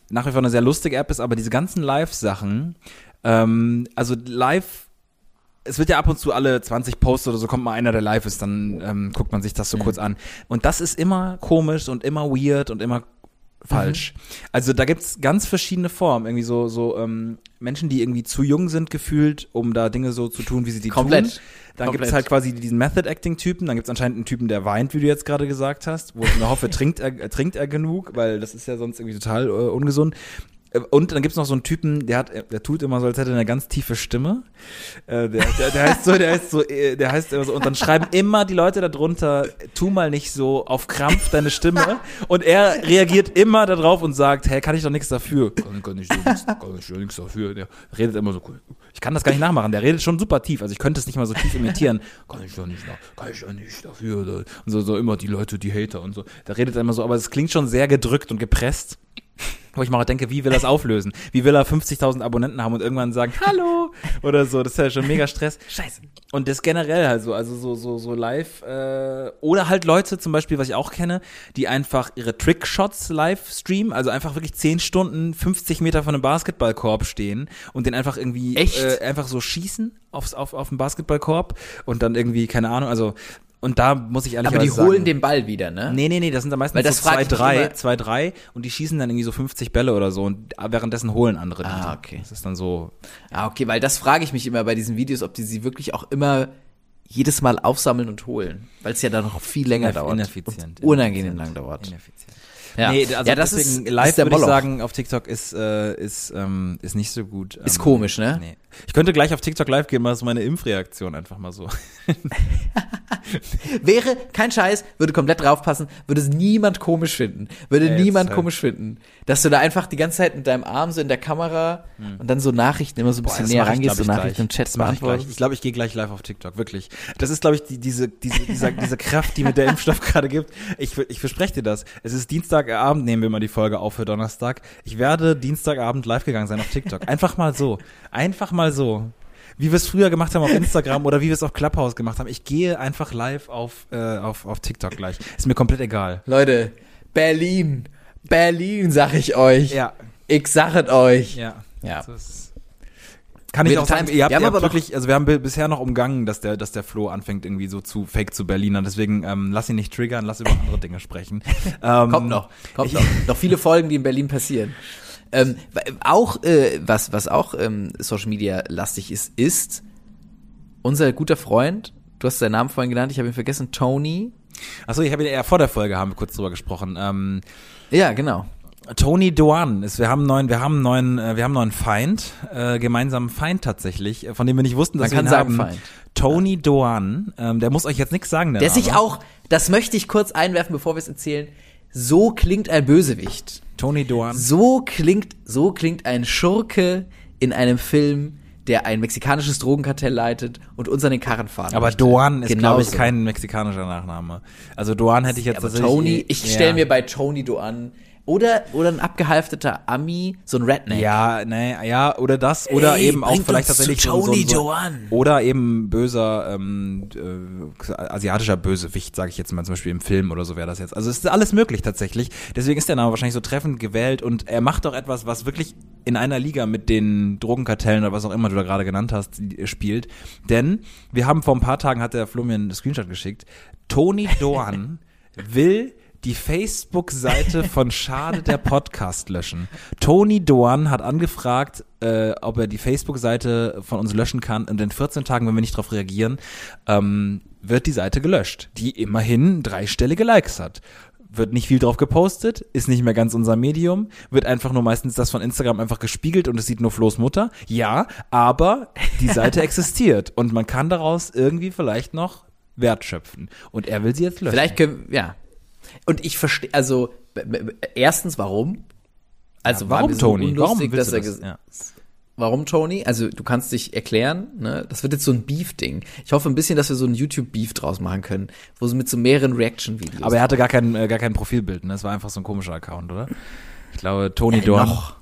nach wie vor eine sehr lustige App ist, aber diese ganzen Live-Sachen, ähm, also live es wird ja ab und zu alle 20 Posts oder so kommt mal einer, der live ist, dann ähm, guckt man sich das so kurz an. Und das ist immer komisch und immer weird und immer falsch. Also da gibt's ganz verschiedene Formen. Irgendwie so, so ähm, Menschen, die irgendwie zu jung sind gefühlt, um da Dinge so zu tun, wie sie die Komplett. tun. Dann Komplett. gibt's halt quasi diesen Method-Acting-Typen, dann gibt's anscheinend einen Typen, der weint, wie du jetzt gerade gesagt hast, wo ich mir hoffe, trinkt er, äh, trinkt er genug, weil das ist ja sonst irgendwie total äh, ungesund. Äh, Und dann gibt's noch so einen Typen, der hat, der tut immer so, als hätte er eine ganz tiefe Stimme. Äh, der, der, der heißt so, der heißt so, äh, der heißt immer so, und dann schreiben immer die Leute darunter, tu mal nicht so auf Krampf deine Stimme. Und er reagiert immer darauf und sagt, hey, kann ich doch nichts dafür. Kann, kann ich doch nichts, dafür. Der redet immer so cool. Ich kann das gar nicht nachmachen. Der redet schon super tief. Also ich könnte es nicht mal so tief imitieren. Kann ich doch nicht, nach- kann ich doch nicht dafür. Und so, so immer die Leute, die Hater und so. Da redet er immer so, aber es klingt schon sehr gedrückt und gepresst. Wo ich mal denke, wie will er es auflösen? Wie will er 50.000 Abonnenten haben und irgendwann sagen, hallo oder so? Das ist ja schon mega Stress. Scheiße. Und das generell halt so, also so, so, so live, äh, oder halt Leute zum Beispiel, was ich auch kenne, die einfach ihre Trickshots live streamen, also einfach wirklich 10 Stunden 50 Meter von einem Basketballkorb stehen und den einfach irgendwie Echt? Äh, einfach so schießen aufs, auf, auf den Basketballkorb und dann irgendwie, keine Ahnung, also und da muss ich ehrlich Aber die sagen, holen den Ball wieder, ne? Nee, nee, nee, das sind dann meistens Weil das so zwei, drei, zwei, drei und die schießen dann irgendwie so 50 Bälle oder so und währenddessen holen andere die. Ah, okay. Das ist dann so, Ah, okay, weil das frage ich mich immer bei diesen Videos, ob die sie wirklich auch immer jedes Mal aufsammeln und holen. Weil es ja dann noch viel länger Ineff- dauert. ineffizient. Unangenehm lang dauert. ineffizient. Ja, Nee, also ja das deswegen ist, live ist der würde ich sagen, auf TikTok ist, äh, ist, ähm, ist nicht so gut. Ist ähm, komisch, ne? Nee. Ich könnte gleich auf TikTok live gehen, mal so meine Impfreaktion einfach mal so. Wäre kein Scheiß, würde komplett draufpassen, würde es niemand komisch finden. Würde Ja, niemand halt. komisch finden. Dass du da einfach die ganze Zeit mit deinem Arm so in der Kamera und dann so Nachrichten immer so ein bisschen das näher ich, rangehst, so ich, Nachrichten im gleich. Chat Das mach ich beantwortest. Ich glaube, ich gehe gleich live auf TikTok, wirklich. Das ist, glaube ich, die, diese, diese, dieser, diese Kraft, die mir der Impfstoff gerade gibt. Ich, ich verspreche dir das. Es ist Dienstagabend, nehmen wir mal die Folge auf für Donnerstag. Ich werde Dienstagabend live gegangen sein auf TikTok. Einfach mal so. Einfach mal so. Wie wir es früher gemacht haben auf Instagram oder wie wir es auf Clubhouse gemacht haben. Ich gehe einfach live auf, äh, auf, auf TikTok gleich. Ist mir komplett egal. Leute, Berlin, Berlin, sag ich euch. Ja. Ich sag es euch. Ja. Ja. Ist- Kann ich auch sagen, ihr habt, wir haben ihr habt wirklich, also wir haben bi- bisher noch umgangen, dass der, dass der Flo anfängt irgendwie so zu fake zu Berlinern. Deswegen ähm, lass ihn nicht triggern, lass über andere Dinge sprechen. Ähm, Kommt noch, kommt ich- noch. Noch viele Folgen, die in Berlin passieren. Ähm, auch, äh, was, was auch ähm, Social Media lastig ist, ist unser guter Freund, du hast seinen Namen vorhin genannt, ich habe ihn vergessen, Tony. Achso, ich habe ihn eher vor der Folge haben wir kurz drüber gesprochen. Ähm, Ja, genau. Tony Doan ist, wir haben einen neuen, wir haben einen neuen, äh, wir haben neuen Feind, äh, gemeinsamen Feind tatsächlich, äh, von dem wir nicht wussten, dass Man kann wir ihn sagen haben. Feind. Tony Doan, ähm, der muss euch jetzt nichts sagen, der, Der sich auch, das möchte ich kurz einwerfen, bevor wir es erzählen, so klingt ein Bösewicht. Tony Doan. So klingt, so klingt ein Schurke in einem Film, der ein mexikanisches Drogenkartell leitet und uns an den Karren fahren Aber möchte. Doan ist, glaube ich, kein mexikanischer Nachname. Also Doan hätte ich jetzt Aber Tony, ich Ja. stelle mir bei Tony Doan oder oder ein abgehalfteter Ami, so ein Redneck. Ja, nee, ja, oder das, oder Ey, eben auch vielleicht tatsächlich so, so, Tony so. Oder eben böser, ähm, äh, asiatischer Bösewicht, sage ich jetzt mal zum Beispiel im Film oder so wäre das jetzt. Also es ist alles möglich tatsächlich. Deswegen ist der Name wahrscheinlich so treffend gewählt und er macht doch etwas, was wirklich in einer Liga mit den Drogenkartellen oder was auch immer du da gerade genannt hast, äh, spielt. Denn wir haben vor ein paar Tagen, hat der Flo mir einen Screenshot geschickt, Tony Doan will die Facebook-Seite von Schade der Podcast löschen. Tony Doan hat angefragt, äh, ob er die Facebook-Seite von uns löschen kann. Und in 14 Tagen, wenn wir nicht darauf reagieren, ähm, wird die Seite gelöscht, die immerhin dreistellige Likes hat. Wird nicht viel drauf gepostet, ist nicht mehr ganz unser Medium, wird einfach nur meistens das von Instagram einfach gespiegelt und es sieht nur Flo's Mutter. Ja, aber die Seite existiert und man kann daraus irgendwie vielleicht noch Wert schöpfen. Und er will sie jetzt löschen. Vielleicht können, ja. Und ich verstehe, also, erstens, warum? Also, Ja, war warum, Tony? unlustig, Warum dass du er das? Ja. Warum, Tony? Also, du kannst dich erklären, ne? Das wird jetzt so ein Beef-Ding. Ich hoffe ein bisschen, dass wir so ein YouTube-Beef draus machen können, wo so mit so mehreren Reaction-Videos. Aber er hatte gar kein, äh, gar kein Profilbild, ne? Es war einfach so ein komischer Account, oder? Ich glaube, Tony Äh, Dorn. Noch.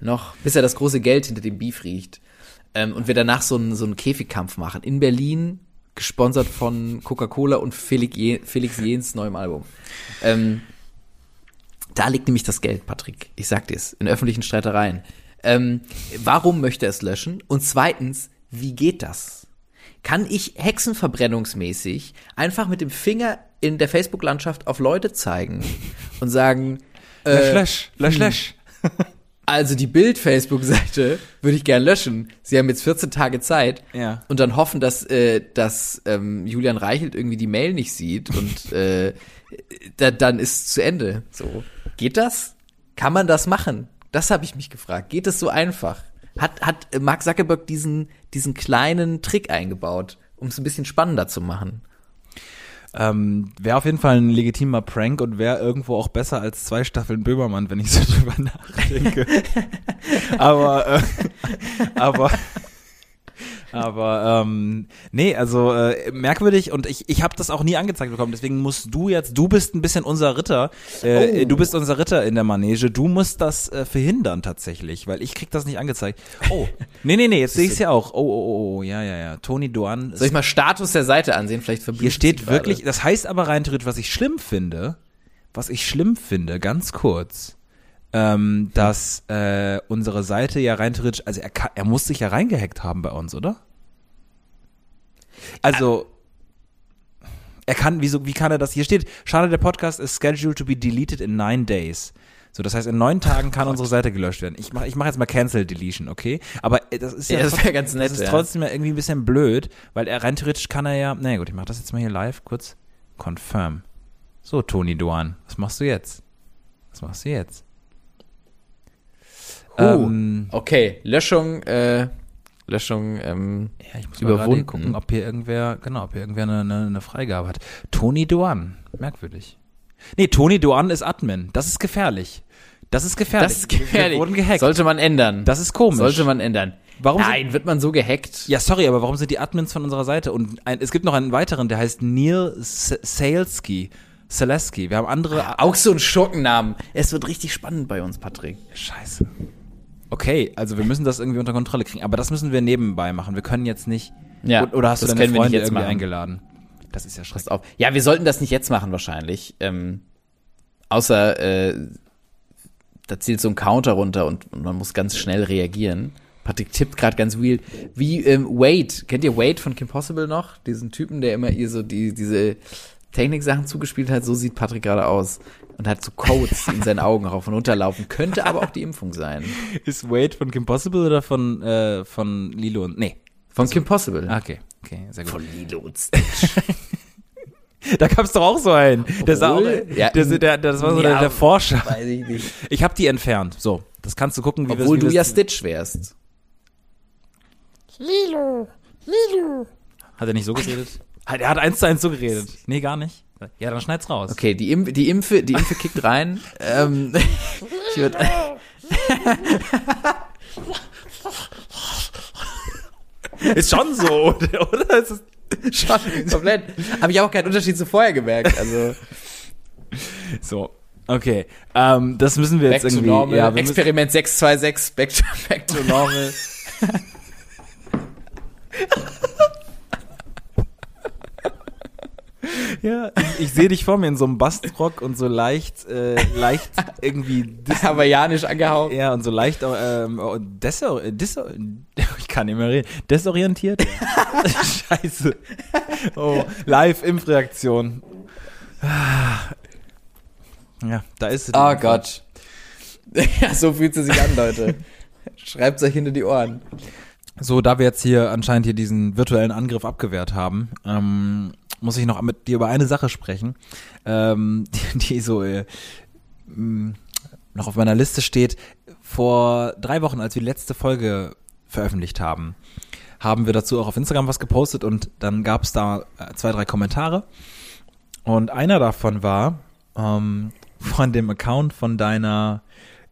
Noch. Bis er das große Geld hinter dem Beef riecht. Ähm, und wir danach so einen, so einen Käfigkampf machen. In Berlin, gesponsert von Coca-Cola und Felix, Je Felix Jens neuem Album. Ähm, da liegt nämlich das Geld, Patrick. Ich sag dir's. In öffentlichen Streitereien. Ähm, warum möchte er es löschen? Und zweitens, wie geht das? Kann ich hexenverbrennungsmäßig einfach mit dem Finger in der Facebook-Landschaft auf Leute zeigen und sagen, Lösch, äh, lösch, lösch, lösch. Also die Bild-Facebook-Seite würde ich gern löschen. Sie haben jetzt 14 Tage Zeit Ja. und dann hoffen, dass, äh, dass ähm, Julian Reichelt irgendwie die Mail nicht sieht und äh, da, dann ist es zu Ende. So geht das? Kann man das machen? Das habe ich mich gefragt. Geht es so einfach? Hat hat Mark Zuckerberg diesen diesen kleinen Trick eingebaut, um es ein bisschen spannender zu machen? Ähm, wäre auf jeden Fall ein legitimer Prank und wäre irgendwo auch besser als zwei Staffeln Böhmermann, wenn ich so drüber nachdenke. aber, äh, aber, aber, ähm, nee, also äh, merkwürdig und ich, ich habe das auch nie angezeigt bekommen. Deswegen musst du jetzt, du bist ein bisschen unser Ritter, äh, Oh. du bist unser Ritter in der Manege. Du musst das äh, verhindern tatsächlich, weil ich krieg das nicht angezeigt. Oh, nee, nee, nee, jetzt sehe ich ja auch. Oh, oh, oh, oh, ja, ja, ja. Tony Duan Soll ich mal Status der Seite ansehen? Vielleicht hier steht wirklich, das heißt aber rein theoretisch, was ich schlimm finde, was ich schlimm finde, ganz kurz, ähm, dass äh, unsere Seite ja rein theoretisch, also er, kann, er muss sich ja reingehackt haben bei uns, oder? Also, er kann, wieso, wie kann er das? Hier steht, schade, der Podcast is scheduled to be deleted in nine days. So, das heißt, in neun Tagen kann unsere Seite gelöscht werden. Ich mache ich mach jetzt mal Cancel Deletion, okay? Aber äh, das ist ja, Ja, das trotzdem- wär ganz nett, Das ist ja. trotzdem ja irgendwie ein bisschen blöd, weil er rein theoretisch kann er ja, na nee, gut, ich mache das jetzt mal hier live, kurz confirm. So, Toni Duan, was machst du jetzt? Was machst du jetzt? Uh, Ähm, okay, Löschung, äh, Löschung, ähm, ja, ich muss mal überwunden. gucken, ob hier irgendwer, genau, ob hier irgendwer eine, eine, eine Freigabe hat. Toni Duan, merkwürdig. Nee, Toni Duan ist Admin. Das ist gefährlich. Das ist gefährlich. das ist gefährlich. Wir wurden gehackt. Sollte man ändern. das ist komisch. Sollte man ändern. Warum sind- Nein, wird man so gehackt? Ja, sorry, aber warum sind die Admins von unserer Seite? Und ein, es gibt noch einen weiteren, der heißt Neil S- Salesky. Selesky. Wir haben andere. Auch so ein Schurkennamen. Es wird richtig spannend bei uns, Patrick. Scheiße. Okay, also wir müssen das irgendwie unter Kontrolle kriegen. Aber das müssen wir nebenbei machen. Wir können jetzt nicht. Ja, oder hast du das deine können wir nicht Freunde jetzt irgendwie machen. eingeladen? Das ist ja schrecklich. auf. Ja, wir sollten das nicht jetzt machen wahrscheinlich. Ähm, außer äh, da zählt so ein Counter runter und, und man muss ganz schnell reagieren. Patrick tippt gerade ganz wild. Wie ähm, Wade. Kennt ihr Wade von Kim Possible noch? Diesen Typen, der immer ihr so die, diese Techniksachen zugespielt hat. So sieht Patrick gerade aus. Und hat so Codes in seinen Augen rauf und runter laufen. Könnte aber auch die Impfung sein. Ist Wade von Kim Possible oder von, äh, von Lilo und. Nee. Von Kim Possible. Ah, Okay, okay, sehr gut. Von Lilo und Stitch. Da gab es doch auch so einen. Der sah auch, Obwohl, ja, der, der, das war so ja, der, der Forscher. Weiß ich nicht. Ich habe die entfernt. So, das kannst du gucken, wie wir Obwohl wie du ja Stitch wärst. Hat er nicht so geredet? Hat- Er hat eins zu eins so geredet. Nee, gar nicht. Ja, dann schneid's raus. Okay, die, Impf die Impfe, die Impfe kickt rein. ähm, ich würd, Ist schon so, oder? Ist es schon komplett. Habe ich auch keinen Unterschied zu vorher gemerkt. Also so. Okay, ähm, das müssen wir back jetzt to irgendwie. normal. Ja, Experiment 626, back to, back to normal. Ja, ich, ich sehe dich vor mir in so einem Bastrock und so leicht, äh, leicht irgendwie Hawaiianisch angehaucht. ja, und so leicht ähm, oh, desor desor ich kann nicht mehr reden. Desorientiert? Scheiße. Oh, live Impfreaktion. Ja, da ist sie. Oh Gott. Ja, so fühlt sie sich an, Leute. Schreibt euch hinter die Ohren. So, da wir jetzt hier anscheinend hier diesen virtuellen Angriff abgewehrt haben, ähm, muss ich noch mit dir über eine Sache sprechen, ähm, die, die so äh, mh, noch auf meiner Liste steht. Vor drei Wochen, als wir die letzte Folge veröffentlicht haben, haben wir dazu auch auf Instagram was gepostet und dann gab es da äh, zwei, drei Kommentare. Und einer davon war ähm, von dem Account von deiner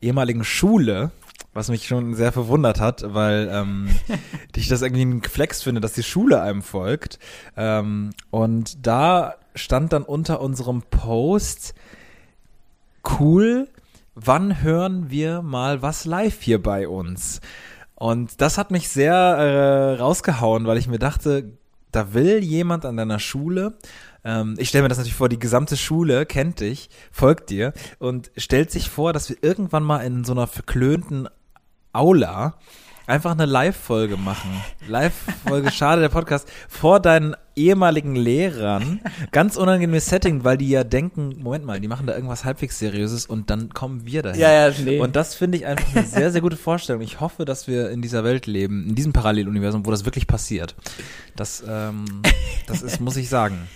ehemaligen Schule, was mich schon sehr verwundert hat, weil ähm, ich das irgendwie ein Flex finde, dass die Schule einem folgt. Ähm, und da stand dann unter unserem Post, cool, wann hören wir mal was live hier bei uns? Und das hat mich sehr äh, rausgehauen, weil ich mir dachte, da will jemand an deiner Schule, ähm, ich stelle mir das natürlich vor, die gesamte Schule kennt dich, folgt dir und stellt sich vor, dass wir irgendwann mal in so einer verklönten Aula einfach eine Live-Folge machen. Live-Folge, schade, der Podcast, vor deinen ehemaligen Lehrern. Ganz unangenehmes Setting, weil die ja denken, Moment mal, die machen da irgendwas halbwegs Seriöses und dann kommen wir dahin. Ja, ja, nee. Und das finde ich einfach eine sehr, sehr gute Vorstellung. Ich hoffe, dass wir in dieser Welt leben, in diesem Paralleluniversum, wo das wirklich passiert. Das, ähm, das ist, muss ich sagen.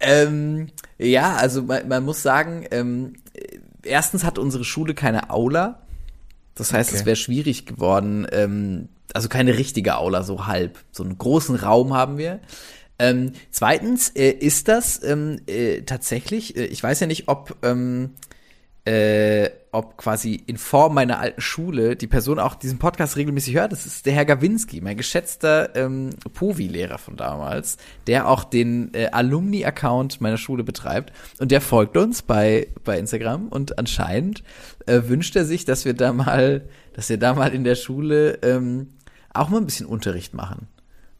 Ähm, ja, also man, man muss sagen, ähm, erstens hat unsere Schule keine Aula. Das heißt, Okay. es wäre schwierig geworden, ähm, also keine richtige Aula, so halb. So einen großen Raum haben wir. Ähm, zweitens äh, ist das ähm, äh, tatsächlich, äh, ich weiß ja nicht, ob, ähm, äh, ob quasi in Form meiner alten Schule die Person auch diesen Podcast regelmäßig hört. Das ist der Herr Gawinski, mein geschätzter ähm, Povi-Lehrer von damals, der auch den äh, Alumni-Account meiner Schule betreibt. Und der folgt uns bei, bei Instagram und anscheinend äh, wünscht er sich, dass wir da mal, dass wir da mal in der Schule ähm, auch mal ein bisschen Unterricht machen.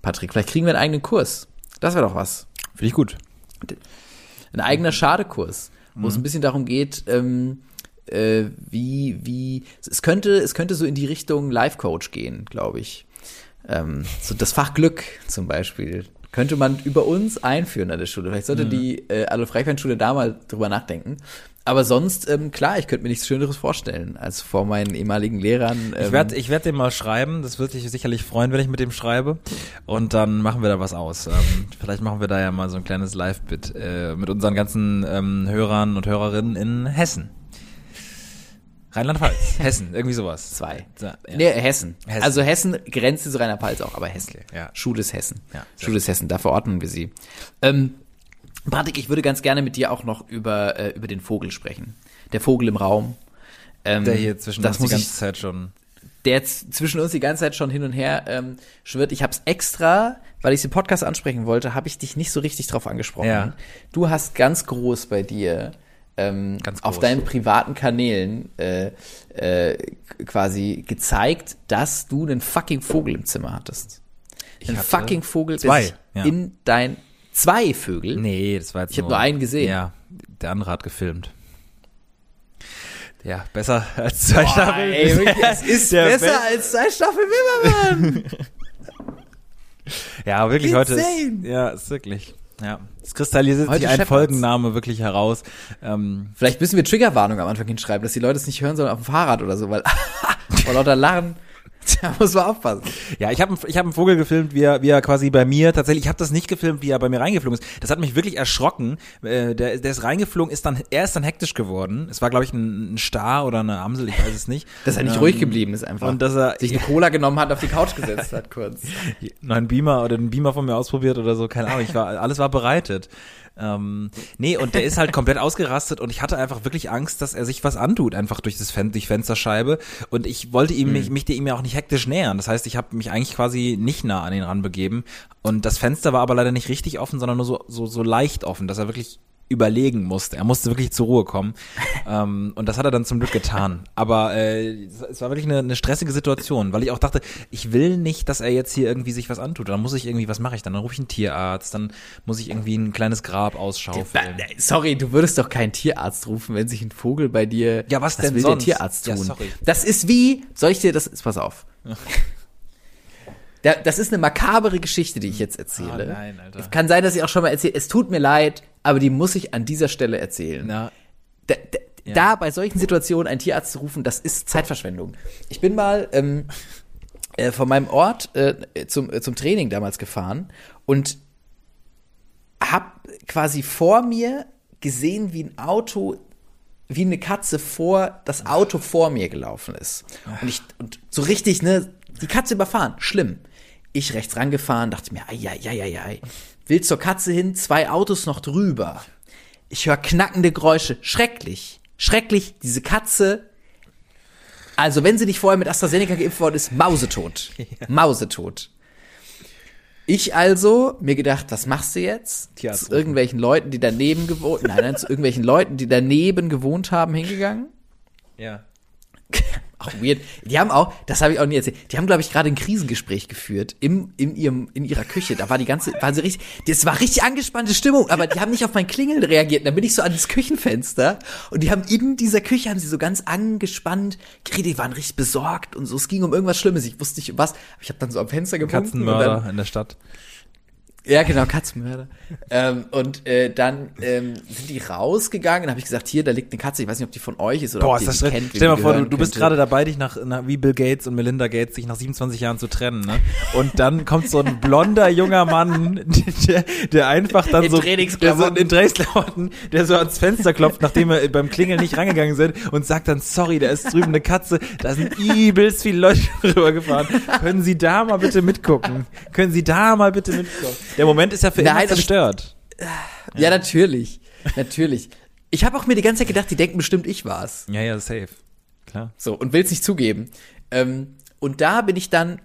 Patrick, vielleicht kriegen wir einen eigenen Kurs. Das wäre doch was. Finde ich gut. Ein eigener Schadekurs, wo es ein bisschen darum geht, ähm, äh, wie, wie, es könnte, es könnte so in die Richtung Life-Coach gehen, glaube ich. Ähm, so das Fach Glück zum Beispiel könnte man über uns einführen an der Schule. Vielleicht sollte die äh, Adolf Reichwein-Schule da mal drüber nachdenken. Aber sonst, ähm, klar, ich könnte mir nichts Schöneres vorstellen, als vor meinen ehemaligen Lehrern. Ähm, Ich werde ich werd dem mal schreiben. Das wird dich sicherlich freuen, wenn ich mit dem schreibe. Und dann machen wir da was aus. Ähm, vielleicht machen wir da ja mal so ein kleines Live-Bit äh, mit unseren ganzen ähm, Hörern und Hörerinnen in Hessen. Rheinland-Pfalz, Hessen, irgendwie sowas. Zwei. Ja. Nee, Hessen. Hessen. Also Hessen grenzt zu Rheinland-Pfalz auch, aber Hessen. Okay, ja. Schule ist Hessen. Ja, Schule ist Hessen, da verordnen wir sie. Ähm, Patrick, ich würde ganz gerne mit dir auch noch über, äh, über den Vogel sprechen. Der Vogel im Raum. Ähm, Der hier zwischen uns die ganze ich, Zeit schon. der zwischen uns die ganze Zeit schon hin und her ähm, schwirrt. Ich habe es extra, weil ich den Podcast ansprechen wollte, habe ich dich nicht so richtig drauf angesprochen. Ja. Du hast ganz groß bei dir ähm, Ganz auf groß. deinen privaten Kanälen äh, äh, quasi gezeigt, dass du einen fucking Vogel im Zimmer hattest. einen hatte fucking Vogel der sich ja. in dein zwei Vögel. Nee, das war jetzt Ich hab nur einen gesehen. Ja, der andere hat gefilmt. Ja, besser als zwei Staffeln. Ey, wirklich, es ist Der besser Be- als zwei Staffeln Wimmermann. Ja, wirklich heute Insane. ist, ja, ist wirklich. Ja, es kristallisiert Heute sich ein. Folgenname wirklich heraus. Ähm, Vielleicht müssen wir Triggerwarnung am Anfang hinschreiben, dass die Leute es nicht hören sollen auf dem Fahrrad oder so, weil vor lauter Lachen, da muss man aufpassen. ja, ich habe ich hab einen Vogel gefilmt, wie er, wie er quasi bei mir tatsächlich, ich habe das nicht gefilmt, wie er bei mir reingeflogen ist. Das hat mich wirklich erschrocken. Äh, der, der ist reingeflogen, ist dann, er ist dann hektisch geworden. Es war, glaube ich, ein, ein Star oder eine Amsel, ich weiß es nicht. Dass er nicht Ähm, ruhig geblieben ist einfach. Und dass er sich eine Cola genommen hat, auf die Couch gesetzt hat kurz. noch einen Beamer oder einen Beamer von mir ausprobiert oder so, keine Ahnung, ich war, alles war bereitet. Ähm, nee, und der ist halt komplett ausgerastet und ich hatte einfach wirklich Angst, dass er sich was antut, einfach durch das Fen durch Fensterscheibe. Und ich wollte ihm mich, mich ihm ja auch nicht hektisch nähern. Das heißt, ich habe mich eigentlich quasi nicht nah an ihn ranbegeben. Und das Fenster war aber leider nicht richtig offen, sondern nur so, so, so leicht offen, dass er wirklich überlegen musste. Er musste wirklich zur Ruhe kommen. ähm, und das hat er dann zum Glück getan. Aber äh, es- war wirklich eine, eine stressige Situation, weil ich auch dachte, ich will nicht, dass er jetzt hier irgendwie sich was antut. Dann muss ich irgendwie, was mache ich dann? Dann rufe ich einen Tierarzt, dann muss ich irgendwie ein kleines Grab ausschaufeln. Sorry, du würdest doch keinen Tierarzt rufen, wenn sich ein Vogel bei dir. Ja, was denn will sonst? der Tierarzt Ja, tun? sorry. Das ist wie, soll ich dir das, pass auf. Da, das ist eine makabere Geschichte, die ich jetzt erzähle. Ah, nein, Alter. Es kann sein, dass ich auch schon mal erzähle. Es tut mir leid, aber die muss ich an dieser Stelle erzählen. Na, da, da, da bei solchen Situationen einen Tierarzt zu rufen, das ist Zeitverschwendung. Ich bin mal ähm, äh, von meinem Ort äh, zum, äh, zum Training damals gefahren und hab quasi vor mir gesehen, wie ein Auto, wie eine Katze vor das Auto vor mir gelaufen ist. Und ich und so richtig, ne, die Katze überfahren, schlimm. Ich rechts rangefahren, dachte mir, ai, ai, ai, ai. Will zur Katze hin, zwei Autos noch drüber. Ich höre knackende Geräusche, schrecklich, schrecklich. Diese Katze, also wenn sie nicht vorher mit AstraZeneca geimpft worden ist, mausetot, mausetot. Ich also mir gedacht, was machst du jetzt? Tierarzt zu irgendwelchen Leuten, die daneben gewohnt, nein, nein, zu irgendwelchen Leuten, die daneben gewohnt haben, hingegangen. Ja. Auch weird. Die haben auch, das habe ich auch nie erzählt. Die haben, glaube ich, gerade ein Krisengespräch geführt im, in ihrem, in ihrer Küche. Da war die ganze, waren sie richtig, das war richtig angespannte Stimmung, aber die haben nicht auf mein Klingeln reagiert. Und dann bin ich so an das Küchenfenster und die haben in dieser Küche haben sie so ganz angespannt geredet, die waren richtig besorgt und so. Es ging um irgendwas Schlimmes. Ich wusste nicht um was. Aber ich habe dann so am Fenster dann, Katzenmörder in der Stadt. Ja, genau, Katzenmörder. ähm, und äh, dann ähm, sind die rausgegangen und habe ich gesagt, hier, da liegt eine Katze, ich weiß nicht, ob die von euch ist oder Boah, ob ist die kennt. Stell dir mal vor, du, du bist gerade dabei, dich nach, nach wie Bill Gates und Melinda Gates sich nach 27 Jahren zu trennen, ne? Und dann kommt so ein blonder junger Mann, der, der einfach dann In so der so in Trainingsklamotten, der so ans Fenster klopft, nachdem wir beim Klingeln nicht rangegangen sind und sagt dann, sorry, da ist drüben eine Katze, da sind übelst viele Leute rübergefahren. Können Sie da mal bitte mitgucken? Können Sie da mal bitte mitgucken? Der Moment ist ja für Nein, immer ich- zerstört. Ja, natürlich. Natürlich. Ich habe auch mir die ganze Zeit gedacht, die denken bestimmt, ich war's. Ja, ja, safe. Klar. So, und will's nicht zugeben. Ähm, und da bin ich dann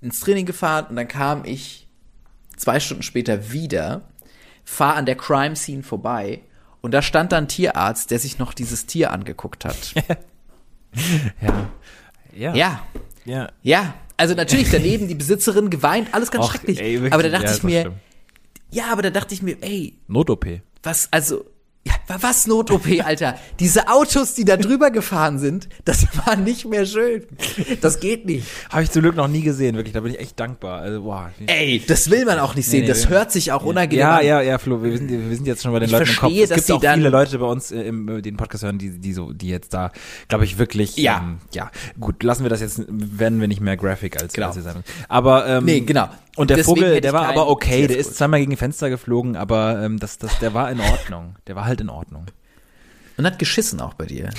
ins Training gefahren und dann kam ich zwei Stunden später wieder, fahr an der Crime Scene vorbei und da stand dann ein Tierarzt, der sich noch dieses Tier angeguckt hat. Ja. Ja. ja, Ja. ja. Also natürlich daneben die Besitzerin geweint, alles ganz Och, schrecklich. ey, aber da dachte ja, ich mir, schlimm. ja, aber da dachte ich mir, ey, Not-OP. was, also, was Not-OP, Alter? Diese Autos, die da drüber gefahren sind, das war nicht mehr schön. Das geht nicht. Habe ich zum Glück noch nie gesehen, wirklich. Da bin ich echt dankbar. Also, boah. Ey, das will man auch nicht sehen. nee, das wir- hört sich auch unangenehm Ja, an. ja, ja, Flo, wir sind, wir sind jetzt schon bei den Ich Leuten im Kopf. verstehe, Es dass gibt auch viele Leute bei uns äh, im äh, den Podcast hören, die, die so, die jetzt da, glaube ich, wirklich, Ja. ähm, ja, gut, lassen wir das jetzt, werden wir nicht mehr graphic als, Genau. als wir sein. Aber, ähm, Nee, genau. Und der Deswegen Vogel, der war aber okay, der ist zweimal gegen die Fenster geflogen, aber ähm, das, das, der war in Ordnung. Der war halt in Ordnung. Und hat geschissen auch bei dir.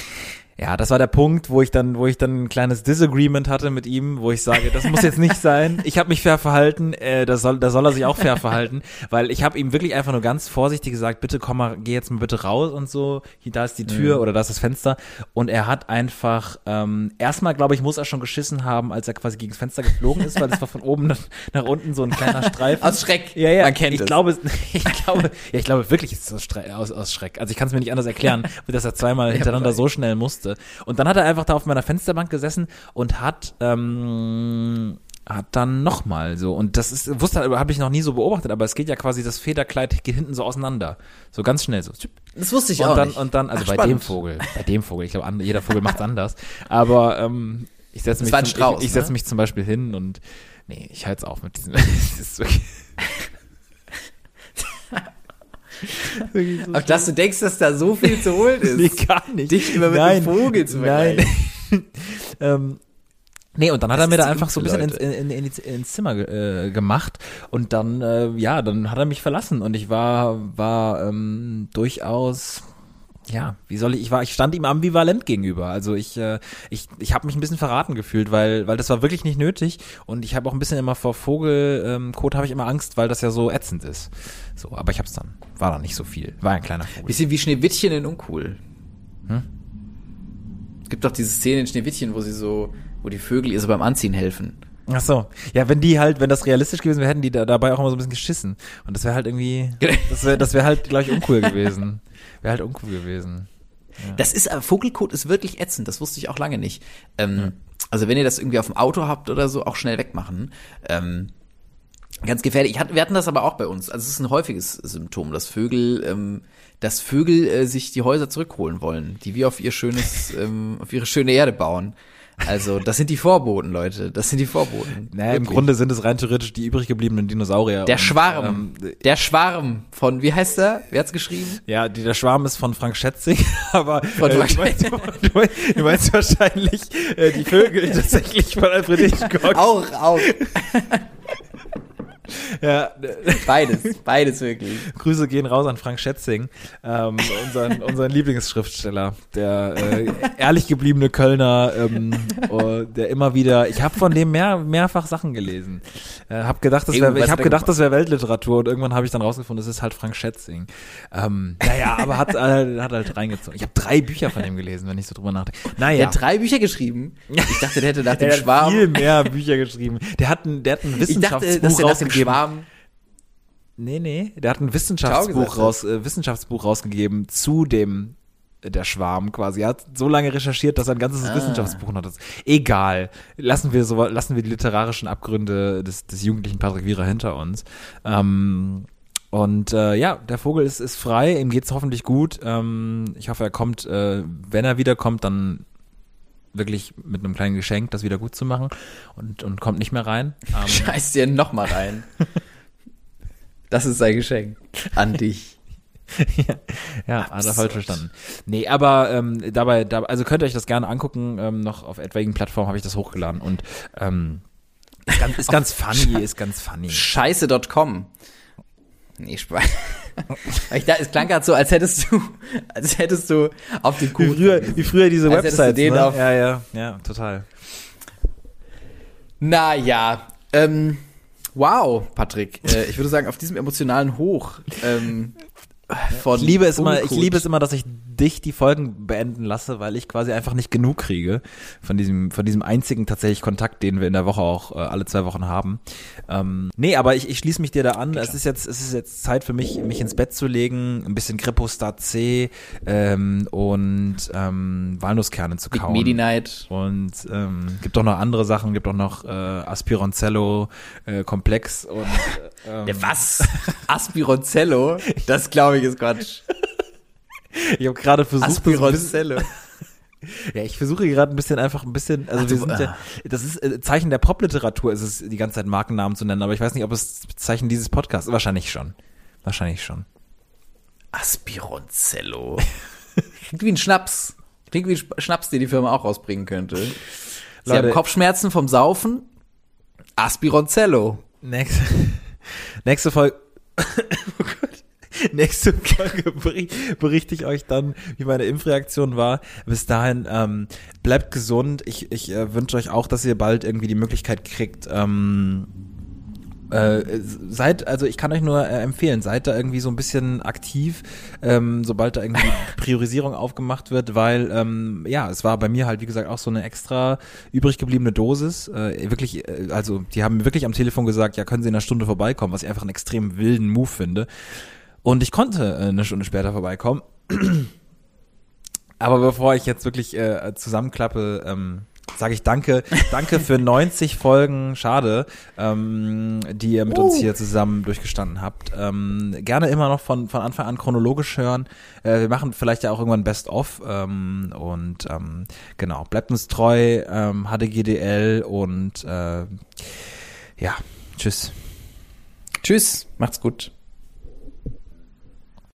Ja, das war der Punkt, wo ich dann, wo ich dann ein kleines Disagreement hatte mit ihm, wo ich sage, das muss jetzt nicht sein. Ich habe mich fair verhalten, äh, da soll, da soll er sich auch fair verhalten, weil ich habe ihm wirklich einfach nur ganz vorsichtig gesagt, bitte komm mal, geh jetzt mal bitte raus und so. Hier, da ist die Tür oder da ist das Fenster. Und er hat einfach, ähm, erstmal glaube ich, muss er schon geschissen haben, als er quasi gegen das Fenster geflogen ist, weil es war von oben nach, nach unten so ein kleiner Streifen. Aus Schreck. Ja, ja, Man kennt ich es. glaube, ich glaube, ja, ich glaube wirklich ist es aus, aus, Schreck. Also ich kann es mir nicht anders erklären, dass er zweimal hintereinander so schnell musste. Und dann hat er einfach da auf meiner Fensterbank gesessen und hat ähm, hat dann nochmal so und das ist wusste habe ich noch nie so beobachtet, aber es geht ja quasi das Federkleid geht hinten so auseinander, so ganz schnell so. Das wusste ich Und auch dann nicht. und dann also Ach, bei spannend. dem Vogel, bei dem Vogel, ich glaube jeder Vogel macht anders, aber ähm, ich setze mich zum, Strauß, ich, ich setze ne? mich zum Beispiel hin und nee, ich halte es auf mit diesem es ist wirklich Wirklich so Auch dass du denkst, dass da so viel zu holen ist. Nee, gar nicht. Dich immer mit Nein, einem Vogel zu Nein. ähm, nee, und dann hat Das er mir da einfach so ein bisschen ins, in, in, ins, Zimmer äh, gemacht und dann, äh, ja, dann hat er mich verlassen und ich war, war ähm, durchaus ja, wie soll ich, ich war, ich stand ihm ambivalent gegenüber. Also ich, äh, ich, ich habe mich ein bisschen verraten gefühlt, weil, weil das war wirklich nicht nötig und ich habe auch ein bisschen immer vor Vogelkot ähm, habe ich immer Angst, weil das ja so ätzend ist. So, aber ich hab's dann, war dann nicht so viel, war ein kleiner Vogel. Bisschen wie Schneewittchen in Uncool. Hm? Es gibt doch diese Szene in Schneewittchen, wo sie so, wo die Vögel ihr so beim Anziehen helfen. Ach so. Ja, wenn die halt, wenn das realistisch gewesen wäre, hätten die da, dabei auch immer so ein bisschen geschissen. Und das wäre halt irgendwie, das wäre, das wäre halt, glaube ich, uncool gewesen. Wäre halt uncool gewesen. Das ist, aber Vogelkot ist wirklich ätzend, das wusste ich auch lange nicht. Ähm, Also wenn ihr das irgendwie auf dem Auto habt oder so, auch schnell wegmachen. Ähm, ganz gefährlich. Ich hatte, wir hatten das aber auch bei uns. Also es ist ein häufiges Symptom, dass Vögel, ähm, dass Vögel äh, sich die Häuser zurückholen wollen, die wir auf ihr schönes, ähm, auf ihre schöne Erde bauen. Also, das sind die Vorboten, Leute. Das sind die Vorboten. Naja, im. Grunde sind es rein theoretisch die übrig gebliebenen Dinosaurier. Der Und, Schwarm. ähm, der Schwarm von, wie heißt er? Wer hat's geschrieben? ja, die, der Schwarm ist von Frank Schätzing, aber Von äh, du, meinst, du, meinst, du meinst wahrscheinlich äh, die Vögel tatsächlich von Alfred Hitchcock. Auch, auch. Ja, Beides, beides wirklich. Grüße gehen raus an Frank Schätzing, ähm, unseren, unseren Lieblingsschriftsteller, der äh, ehrlich gebliebene Kölner, ähm, oh, der immer wieder, ich habe von dem mehr, mehrfach Sachen gelesen. Äh, hab gedacht, das wär, ich habe gedacht, das wäre Weltliteratur und irgendwann habe ich dann rausgefunden, das ist halt Frank Schätzing. Ähm, naja, aber hat, äh, hat halt reingezogen. Ich habe drei Bücher von ihm gelesen, wenn ich so drüber nachdenke. Der Naja. hat drei Bücher geschrieben. Ich dachte, der hätte nach dem Der hat Schwarm. viel mehr Bücher geschrieben. Der hat ein, der hat ein ich dachte, Wissenschaftsbuch dass er nach dem rausgegeben. Schwarm. Nee, nee, der hat ein Wissenschaftsbuch, raus, äh, Wissenschaftsbuch rausgegeben zu dem äh, der Schwarm quasi. Er hat so lange recherchiert, dass er ein ganzes Ah. Wissenschaftsbuch noch hat. Egal. Lassen wir so, lassen wir die literarischen Abgründe des, des jugendlichen Patrick Wierer hinter uns. Ähm, und äh, ja, der Vogel ist, ist frei, ihm geht's hoffentlich gut. Ähm, ich hoffe, er kommt, äh, wenn er wiederkommt, dann wirklich mit einem kleinen Geschenk, das wieder gut zu machen und, und kommt nicht mehr rein. Ähm, Scheiß dir noch mal rein. Das ist sein Geschenk an dich. ja, ja hat er falsch verstanden. Nee, aber ähm, dabei, da, also könnt ihr euch das gerne angucken. Ähm, noch auf etwaigen Plattformen habe ich das hochgeladen und ähm, ist ganz, ist ganz funny, ist ganz funny. Scheiße.com. Nee, Spaß. ich dachte, es klang gerade so, als hättest du, als hättest du auf den Wie Kuchen. früher, wie früher diese Als du Websites. Ne? Ja, ja, ja, total. Naja, ähm, wow, Patrick. Äh, ich würde sagen, auf diesem emotionalen Hoch ähm, von Ich liebe es immer, ich liebe es immer, dass ich dich die Folgen beenden lasse, weil ich quasi einfach nicht genug kriege von diesem, von diesem einzigen tatsächlich Kontakt, den wir in der Woche auch äh, alle zwei Wochen haben. Ähm, nee, aber ich, ich schließe mich dir da an. Es ist jetzt, es ist jetzt Zeit für mich, mich ins Bett zu legen, ein bisschen Kripostar C ähm, und ähm, Walnusskerne zu kauen. Medi Night. Und ähm, gibt auch noch andere Sachen, gibt auch noch äh, Aspironcello äh, Komplex und äh, ähm, Der was? Aspironcello? Das glaube ich ist Quatsch. Ich habe gerade versucht, Aspironcello. Ja, ich versuche gerade ein bisschen einfach ein bisschen, also Ach, wir sind ja, das ist äh, Zeichen der Popliteratur, ist es die ganze Zeit Markennamen zu nennen, aber ich weiß nicht, ob es Zeichen dieses Podcasts, wahrscheinlich schon. Wahrscheinlich schon. Aspironcello. Klingt wie ein Schnaps. Klingt wie ein Schnaps, den die Firma auch rausbringen könnte. Sie Leute- haben Kopfschmerzen vom Saufen. Aspironcello. Nächste, nächste Folge. Nächste Folge bericht, berichte ich euch dann, wie meine Impfreaktion war. Bis dahin, ähm, bleibt gesund. Ich, ich äh, wünsche euch auch, dass ihr bald irgendwie die Möglichkeit kriegt, ähm, äh, seid, also ich kann euch nur äh, empfehlen, seid da irgendwie so ein bisschen aktiv, ähm, sobald da irgendwie Priorisierung aufgemacht wird, weil ähm, ja, es war bei mir halt wie gesagt auch so eine extra übrig gebliebene Dosis. Äh, wirklich, äh, also die haben mir wirklich am Telefon gesagt, ja, können Sie in einer Stunde vorbeikommen, was ich einfach einen extrem wilden Move finde. Und ich konnte äh, eine Stunde später vorbeikommen. Aber bevor ich jetzt wirklich äh, zusammenklappe, ähm, sage ich danke. Danke für 90 Folgen, schade, ähm, die ihr mit uns hier zusammen durchgestanden habt. Ähm, gerne immer noch von, von Anfang an chronologisch hören. Äh, wir machen vielleicht ja auch irgendwann Best-of. Ähm, und ähm, genau, bleibt uns treu, ähm, HDGDL und äh, ja, tschüss. Tschüss. Macht's gut.